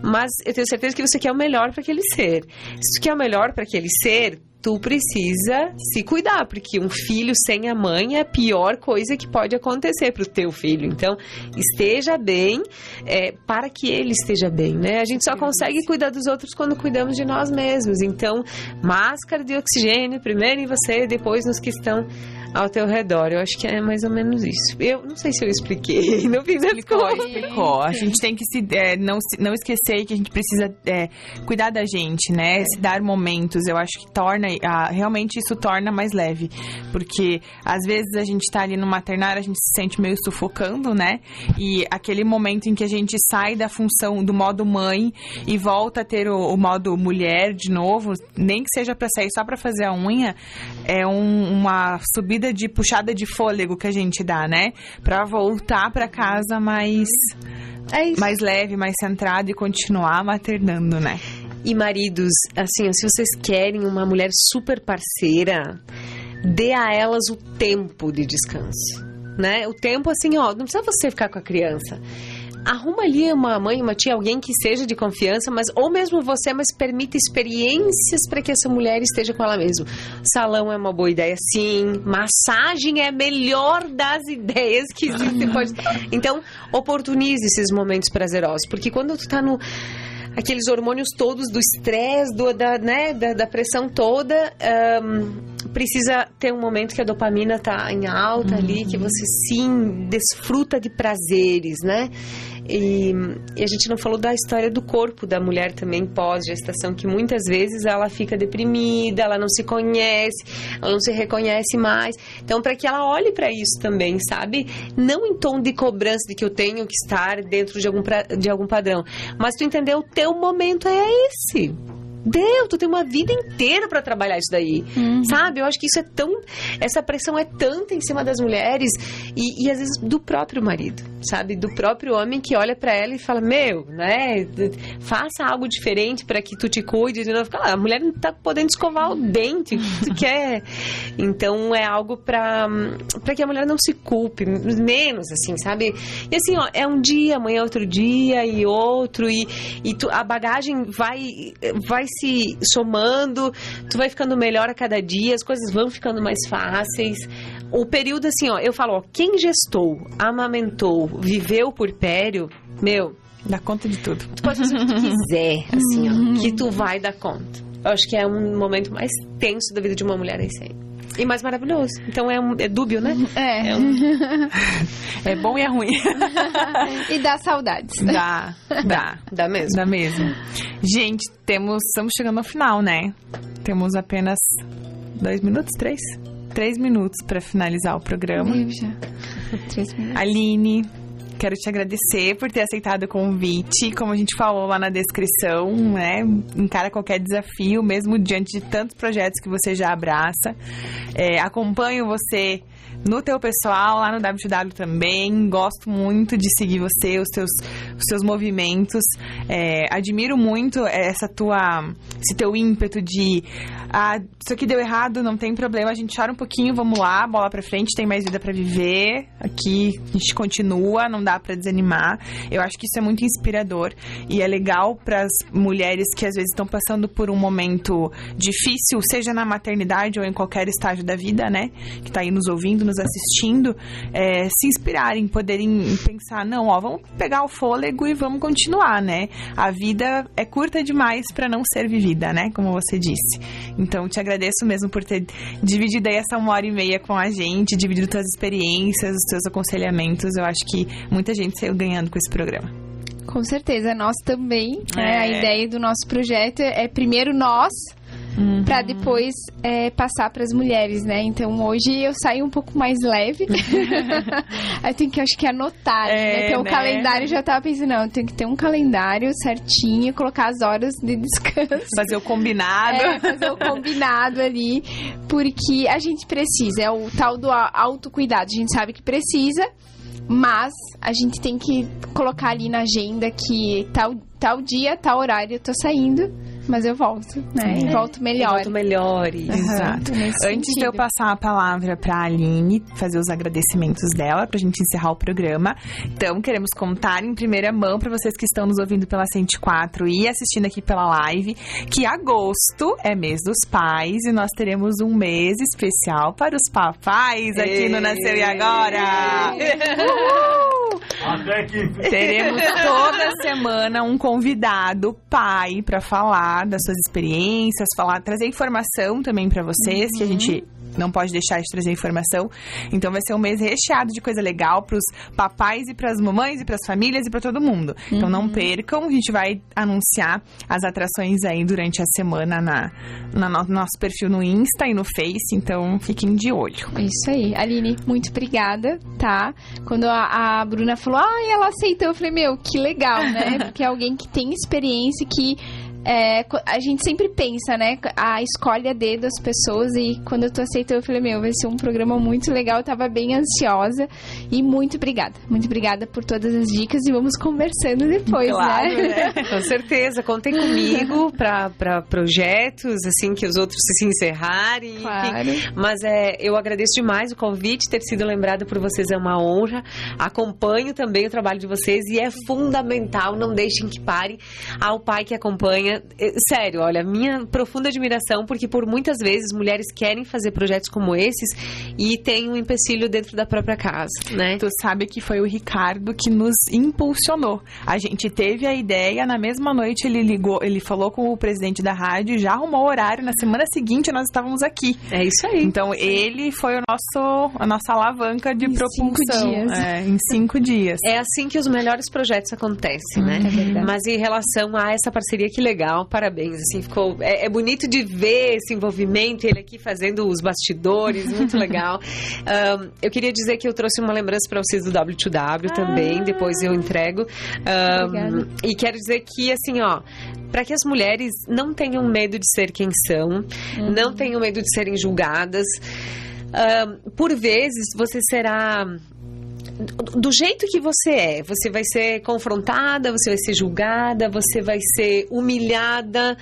mas eu tenho certeza que você quer o melhor para aquele ser. Se tu quer o melhor para aquele ser, tu precisa se cuidar, porque um filho sem a mãe é a pior coisa que pode acontecer pro teu filho. Então, esteja bem é, para que ele esteja bem, né? A gente só consegue cuidar dos outros quando cuidamos de nós mesmos. Então, máscara de oxigênio, primeiro em você, depois nos que estão ao teu redor. Eu acho que é mais ou menos isso. Eu não sei se eu expliquei, não fiz as Explicou, explicou. A gente tem que se, é, não, não esquecer que a gente precisa é, cuidar da gente, né? Se dar momentos. Eu acho que torna, ah, realmente isso torna mais leve. Porque às vezes a gente tá ali no maternário, a gente se sente meio sufocando, né? E aquele momento em que a gente sai da função do modo mãe e volta a ter o, o modo mulher de novo, nem que seja pra sair só pra fazer a unha, é um- uma subida de puxada de fôlego que a gente dá, né? Pra voltar pra casa mais, É mais leve, mais centrado e continuar maternando, né? E maridos, assim, se vocês querem uma mulher super parceira, dê a elas o tempo de descanso, né? O tempo, assim, ó, não precisa você ficar com a criança. Arruma ali uma mãe, uma tia, alguém que seja de confiança, mas ou mesmo você, mas permita experiências para que essa mulher esteja com ela mesma. Salão é uma boa ideia, sim. Massagem é a melhor das ideias que existe. Pode... Então, oportunize esses momentos prazerosos, porque quando tu tá no aqueles hormônios todos do estresse, do- da, né, da, da pressão toda, ahn, precisa ter um momento que a dopamina tá em alta ali, que você sim desfruta de prazeres, né? E, e a gente não falou da história do corpo da mulher também pós-gestação, que muitas vezes ela fica deprimida, ela não se conhece, ela não se reconhece mais. Então, para que ela olhe para isso também, sabe? Não em tom de cobrança de que eu tenho que estar dentro de algum, pra- de algum padrão, mas tu entendeu, o teu momento é esse. Deu, tu tem uma vida inteira para trabalhar isso daí, sabe? Eu acho que isso é tão, essa pressão é tanta em cima das mulheres e, e às vezes do próprio marido, sabe? Do próprio homem que olha para ela e fala, meu, né? Faça algo diferente para que tu te cuide. De novo, ah, a mulher não tá podendo escovar o dente, o que tu quer? Então é algo para para que a mulher não se culpe, menos assim, sabe? E assim, ó, é um dia, amanhã é outro dia e outro e, e tu, a bagagem vai vai se somando, tu vai ficando melhor a cada dia, as coisas vão ficando mais fáceis. O período assim, ó, eu falo, ó, quem gestou, amamentou, viveu por pério, meu, Dá conta de tudo. tu pode fazer o que tu quiser, assim, ó, que tu vai dar conta. Eu acho que é um momento mais tenso da vida de uma mulher aí sempre. E mais maravilhoso. Então é, um, é dúbio, né? É. É bom e é ruim. e dá saudades. Dá, dá. Dá mesmo. Dá mesmo. Gente, temos. Estamos chegando ao final, né? Temos apenas dois minutos, três? Três minutos para finalizar o programa. Três minutos. Aline, quero te agradecer por ter aceitado o convite. Como a gente falou lá na descrição, né? Encara qualquer desafio, mesmo diante de tantos projetos que você já abraça. É, acompanho você no teu pessoal, lá no WW também. Gosto muito de seguir você, os teus, os teus movimentos. É, admiro muito essa tua, esse teu ímpeto de ah, isso aqui deu errado, não tem problema, a gente chora um pouquinho, vamos lá, bola pra frente, tem mais vida para viver. Aqui a gente continua, não dá para desanimar. Eu acho que isso é muito inspirador e é legal para as mulheres que às vezes estão passando por um momento difícil, seja na maternidade ou em qualquer estágio da vida, né? Que tá aí nos ouvindo, nos assistindo, é, se inspirarem, poderem pensar, não, ó, vamos pegar o fôlego e vamos continuar, né? A vida é curta demais para não ser vivida, né? Como você disse. Então, te agradeço mesmo por ter dividido aí essa uma hora e meia com a gente, dividido suas experiências, os seus aconselhamentos. Eu acho que muita gente saiu ganhando com esse programa. Com certeza, nós também. É. né? A ideia do nosso projeto é primeiro nós, Uhum. para depois é, passar para as mulheres, né? Então hoje eu saio um pouco mais leve. eu tenho que, acho que, anotar. É, né? Ter um né? calendário, eu já tava pensando, não, eu tenho que ter um calendário certinho, colocar as horas de descanso. Fazer o combinado. É, fazer o combinado ali, porque a gente precisa, é o tal do autocuidado, a gente sabe que precisa, mas a gente tem que colocar ali na agenda que tal, tal dia, tal horário eu tô saindo, mas eu volto, né? E volto melhor. Volto melhor. Exato. Nesse Antes de eu sentido. passar a palavra para a Aline, fazer os agradecimentos dela, para a gente encerrar o programa. Então, queremos contar em primeira mão para vocês que estão nos ouvindo pela 104 e assistindo aqui pela live, que agosto é mês dos pais e nós teremos um mês especial para os papais aqui no Nasceu e Agora. Uhul! Até que Teremos toda semana um convidado pai para falar das suas experiências, falar, trazer informação também para vocês, que a gente não pode deixar de trazer informação. Então vai ser um mês recheado de coisa legal pros papais e pras mamães e pras famílias e para todo mundo. Então não percam, a gente vai anunciar as atrações aí durante a semana na, na no nosso perfil no Insta e no Face, então fiquem de olho. Isso aí. Aline, muito obrigada, tá? Quando a, a Bruna falou, ah, ela aceitou, eu falei, meu, que legal, né? Porque é alguém que tem experiência, que é, a gente sempre pensa, né? A escolhe a dedo as pessoas e quando eu tô aceitando, eu falei, meu, vai ser um programa muito legal, eu tava bem ansiosa e muito obrigada. Muito obrigada por todas as dicas e vamos conversando depois, Claro, né? Com certeza, contem comigo para projetos, assim, que os outros se encerrarem. enfim. Claro. Mas é, eu agradeço demais o convite, ter sido lembrada por vocês é uma honra. Acompanho também o trabalho de vocês e é fundamental, não deixem que pare ao pai que acompanha. Sério, olha, minha profunda admiração, porque por muitas vezes mulheres querem fazer projetos como esses e tem um empecilho dentro da própria casa, né? Tu sabe que foi o Ricardo que nos impulsionou. A gente teve a ideia, na mesma noite ele ligou, ele falou com o presidente da rádio, já arrumou o horário, na semana seguinte nós estávamos aqui. É isso aí. Então ele foi o nosso, a nossa alavanca de Em cinco propulsão. dias. É, em cinco dias. É assim que os melhores projetos acontecem, né? É. Mas em relação a essa parceria, que legal, parabéns. Assim, ficou. É, é bonito de ver esse envolvimento, ele aqui fazendo os bastidores, muito legal. Ahn, eu queria dizer que eu trouxe uma lembrança para vocês do W2W também, depois eu entrego. Obrigada. e quero dizer que, assim, ó. Para que as mulheres não tenham medo de ser quem são, não tenham medo de serem julgadas. Ahn, por vezes você será do- jeito que você é. Você vai ser confrontada, você vai ser julgada, você vai ser humilhada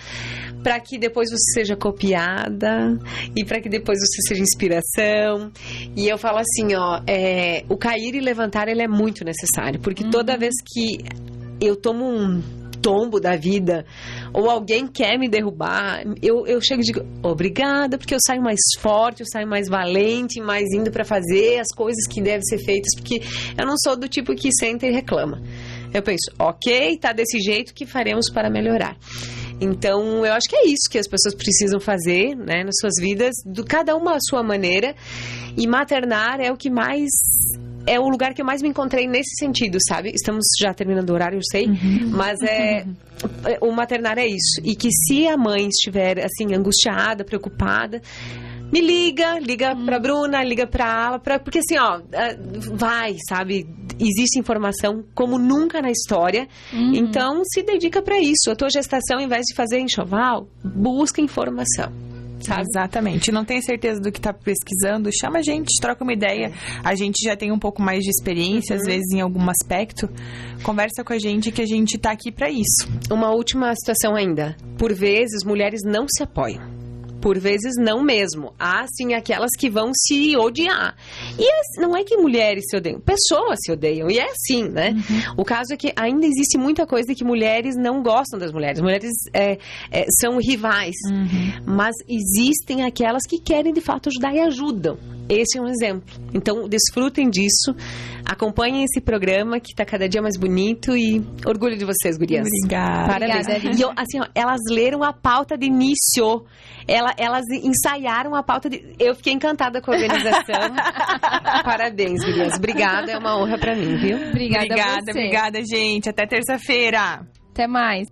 para que depois você seja copiada e para que depois você seja inspiração. E eu falo assim, ó, é, o cair e levantar ele é muito necessário, porque toda vez que eu tomo um tombo da vida ou alguém quer me derrubar, eu, eu chego e digo obrigada, porque eu saio mais forte, eu saio mais valente, mais indo para fazer as coisas que devem ser feitas, porque eu não sou do tipo que senta e reclama. Eu penso, ok, tá desse jeito que faremos para melhorar. Então, eu acho que é isso que as pessoas precisam fazer, né, nas suas vidas, do cada uma à sua maneira. E maternar é o que mais é o lugar que eu mais me encontrei nesse sentido, sabe? Estamos já terminando o horário, eu sei, mas é o maternar é isso. E que se a mãe estiver assim angustiada, preocupada, me liga, liga pra Bruna, liga pra Ala, pra, porque assim, ó, ah, vai, sabe? Existe informação como nunca na história. Então, se dedica pra isso. A tua gestação, ao invés de fazer enxoval, busca informação. Sabe? Exatamente. Não tem certeza do que tá pesquisando, chama a gente, troca uma ideia. A gente já tem um pouco mais de experiência, às vezes, em algum aspecto. Conversa com a gente que a gente tá aqui pra isso. Uma última situação ainda. Por vezes, mulheres não se apoiam. Por vezes, não mesmo. Há, sim, aquelas que vão se odiar. E é- não é que mulheres se odeiam, pessoas se odeiam. E é assim, né? O caso é que ainda existe muita coisa que mulheres não gostam das mulheres. Mulheres é, é, são rivais. Mas existem aquelas que querem, de fato, ajudar e ajudam. Esse é um exemplo. Então, desfrutem disso. Acompanhem esse programa que está cada dia mais bonito e orgulho de vocês, gurias. Obrigada. Parabéns. Obrigada, e eu, assim, ó, elas leram a pauta de início. Ela- elas ensaiaram a pauta de. Eu fiquei encantada com a organização. Parabéns, gurias. Obrigada, é uma honra para mim, viu? Obrigada, a Obrigada, você. obrigada, gente. Até terça-feira. Até mais.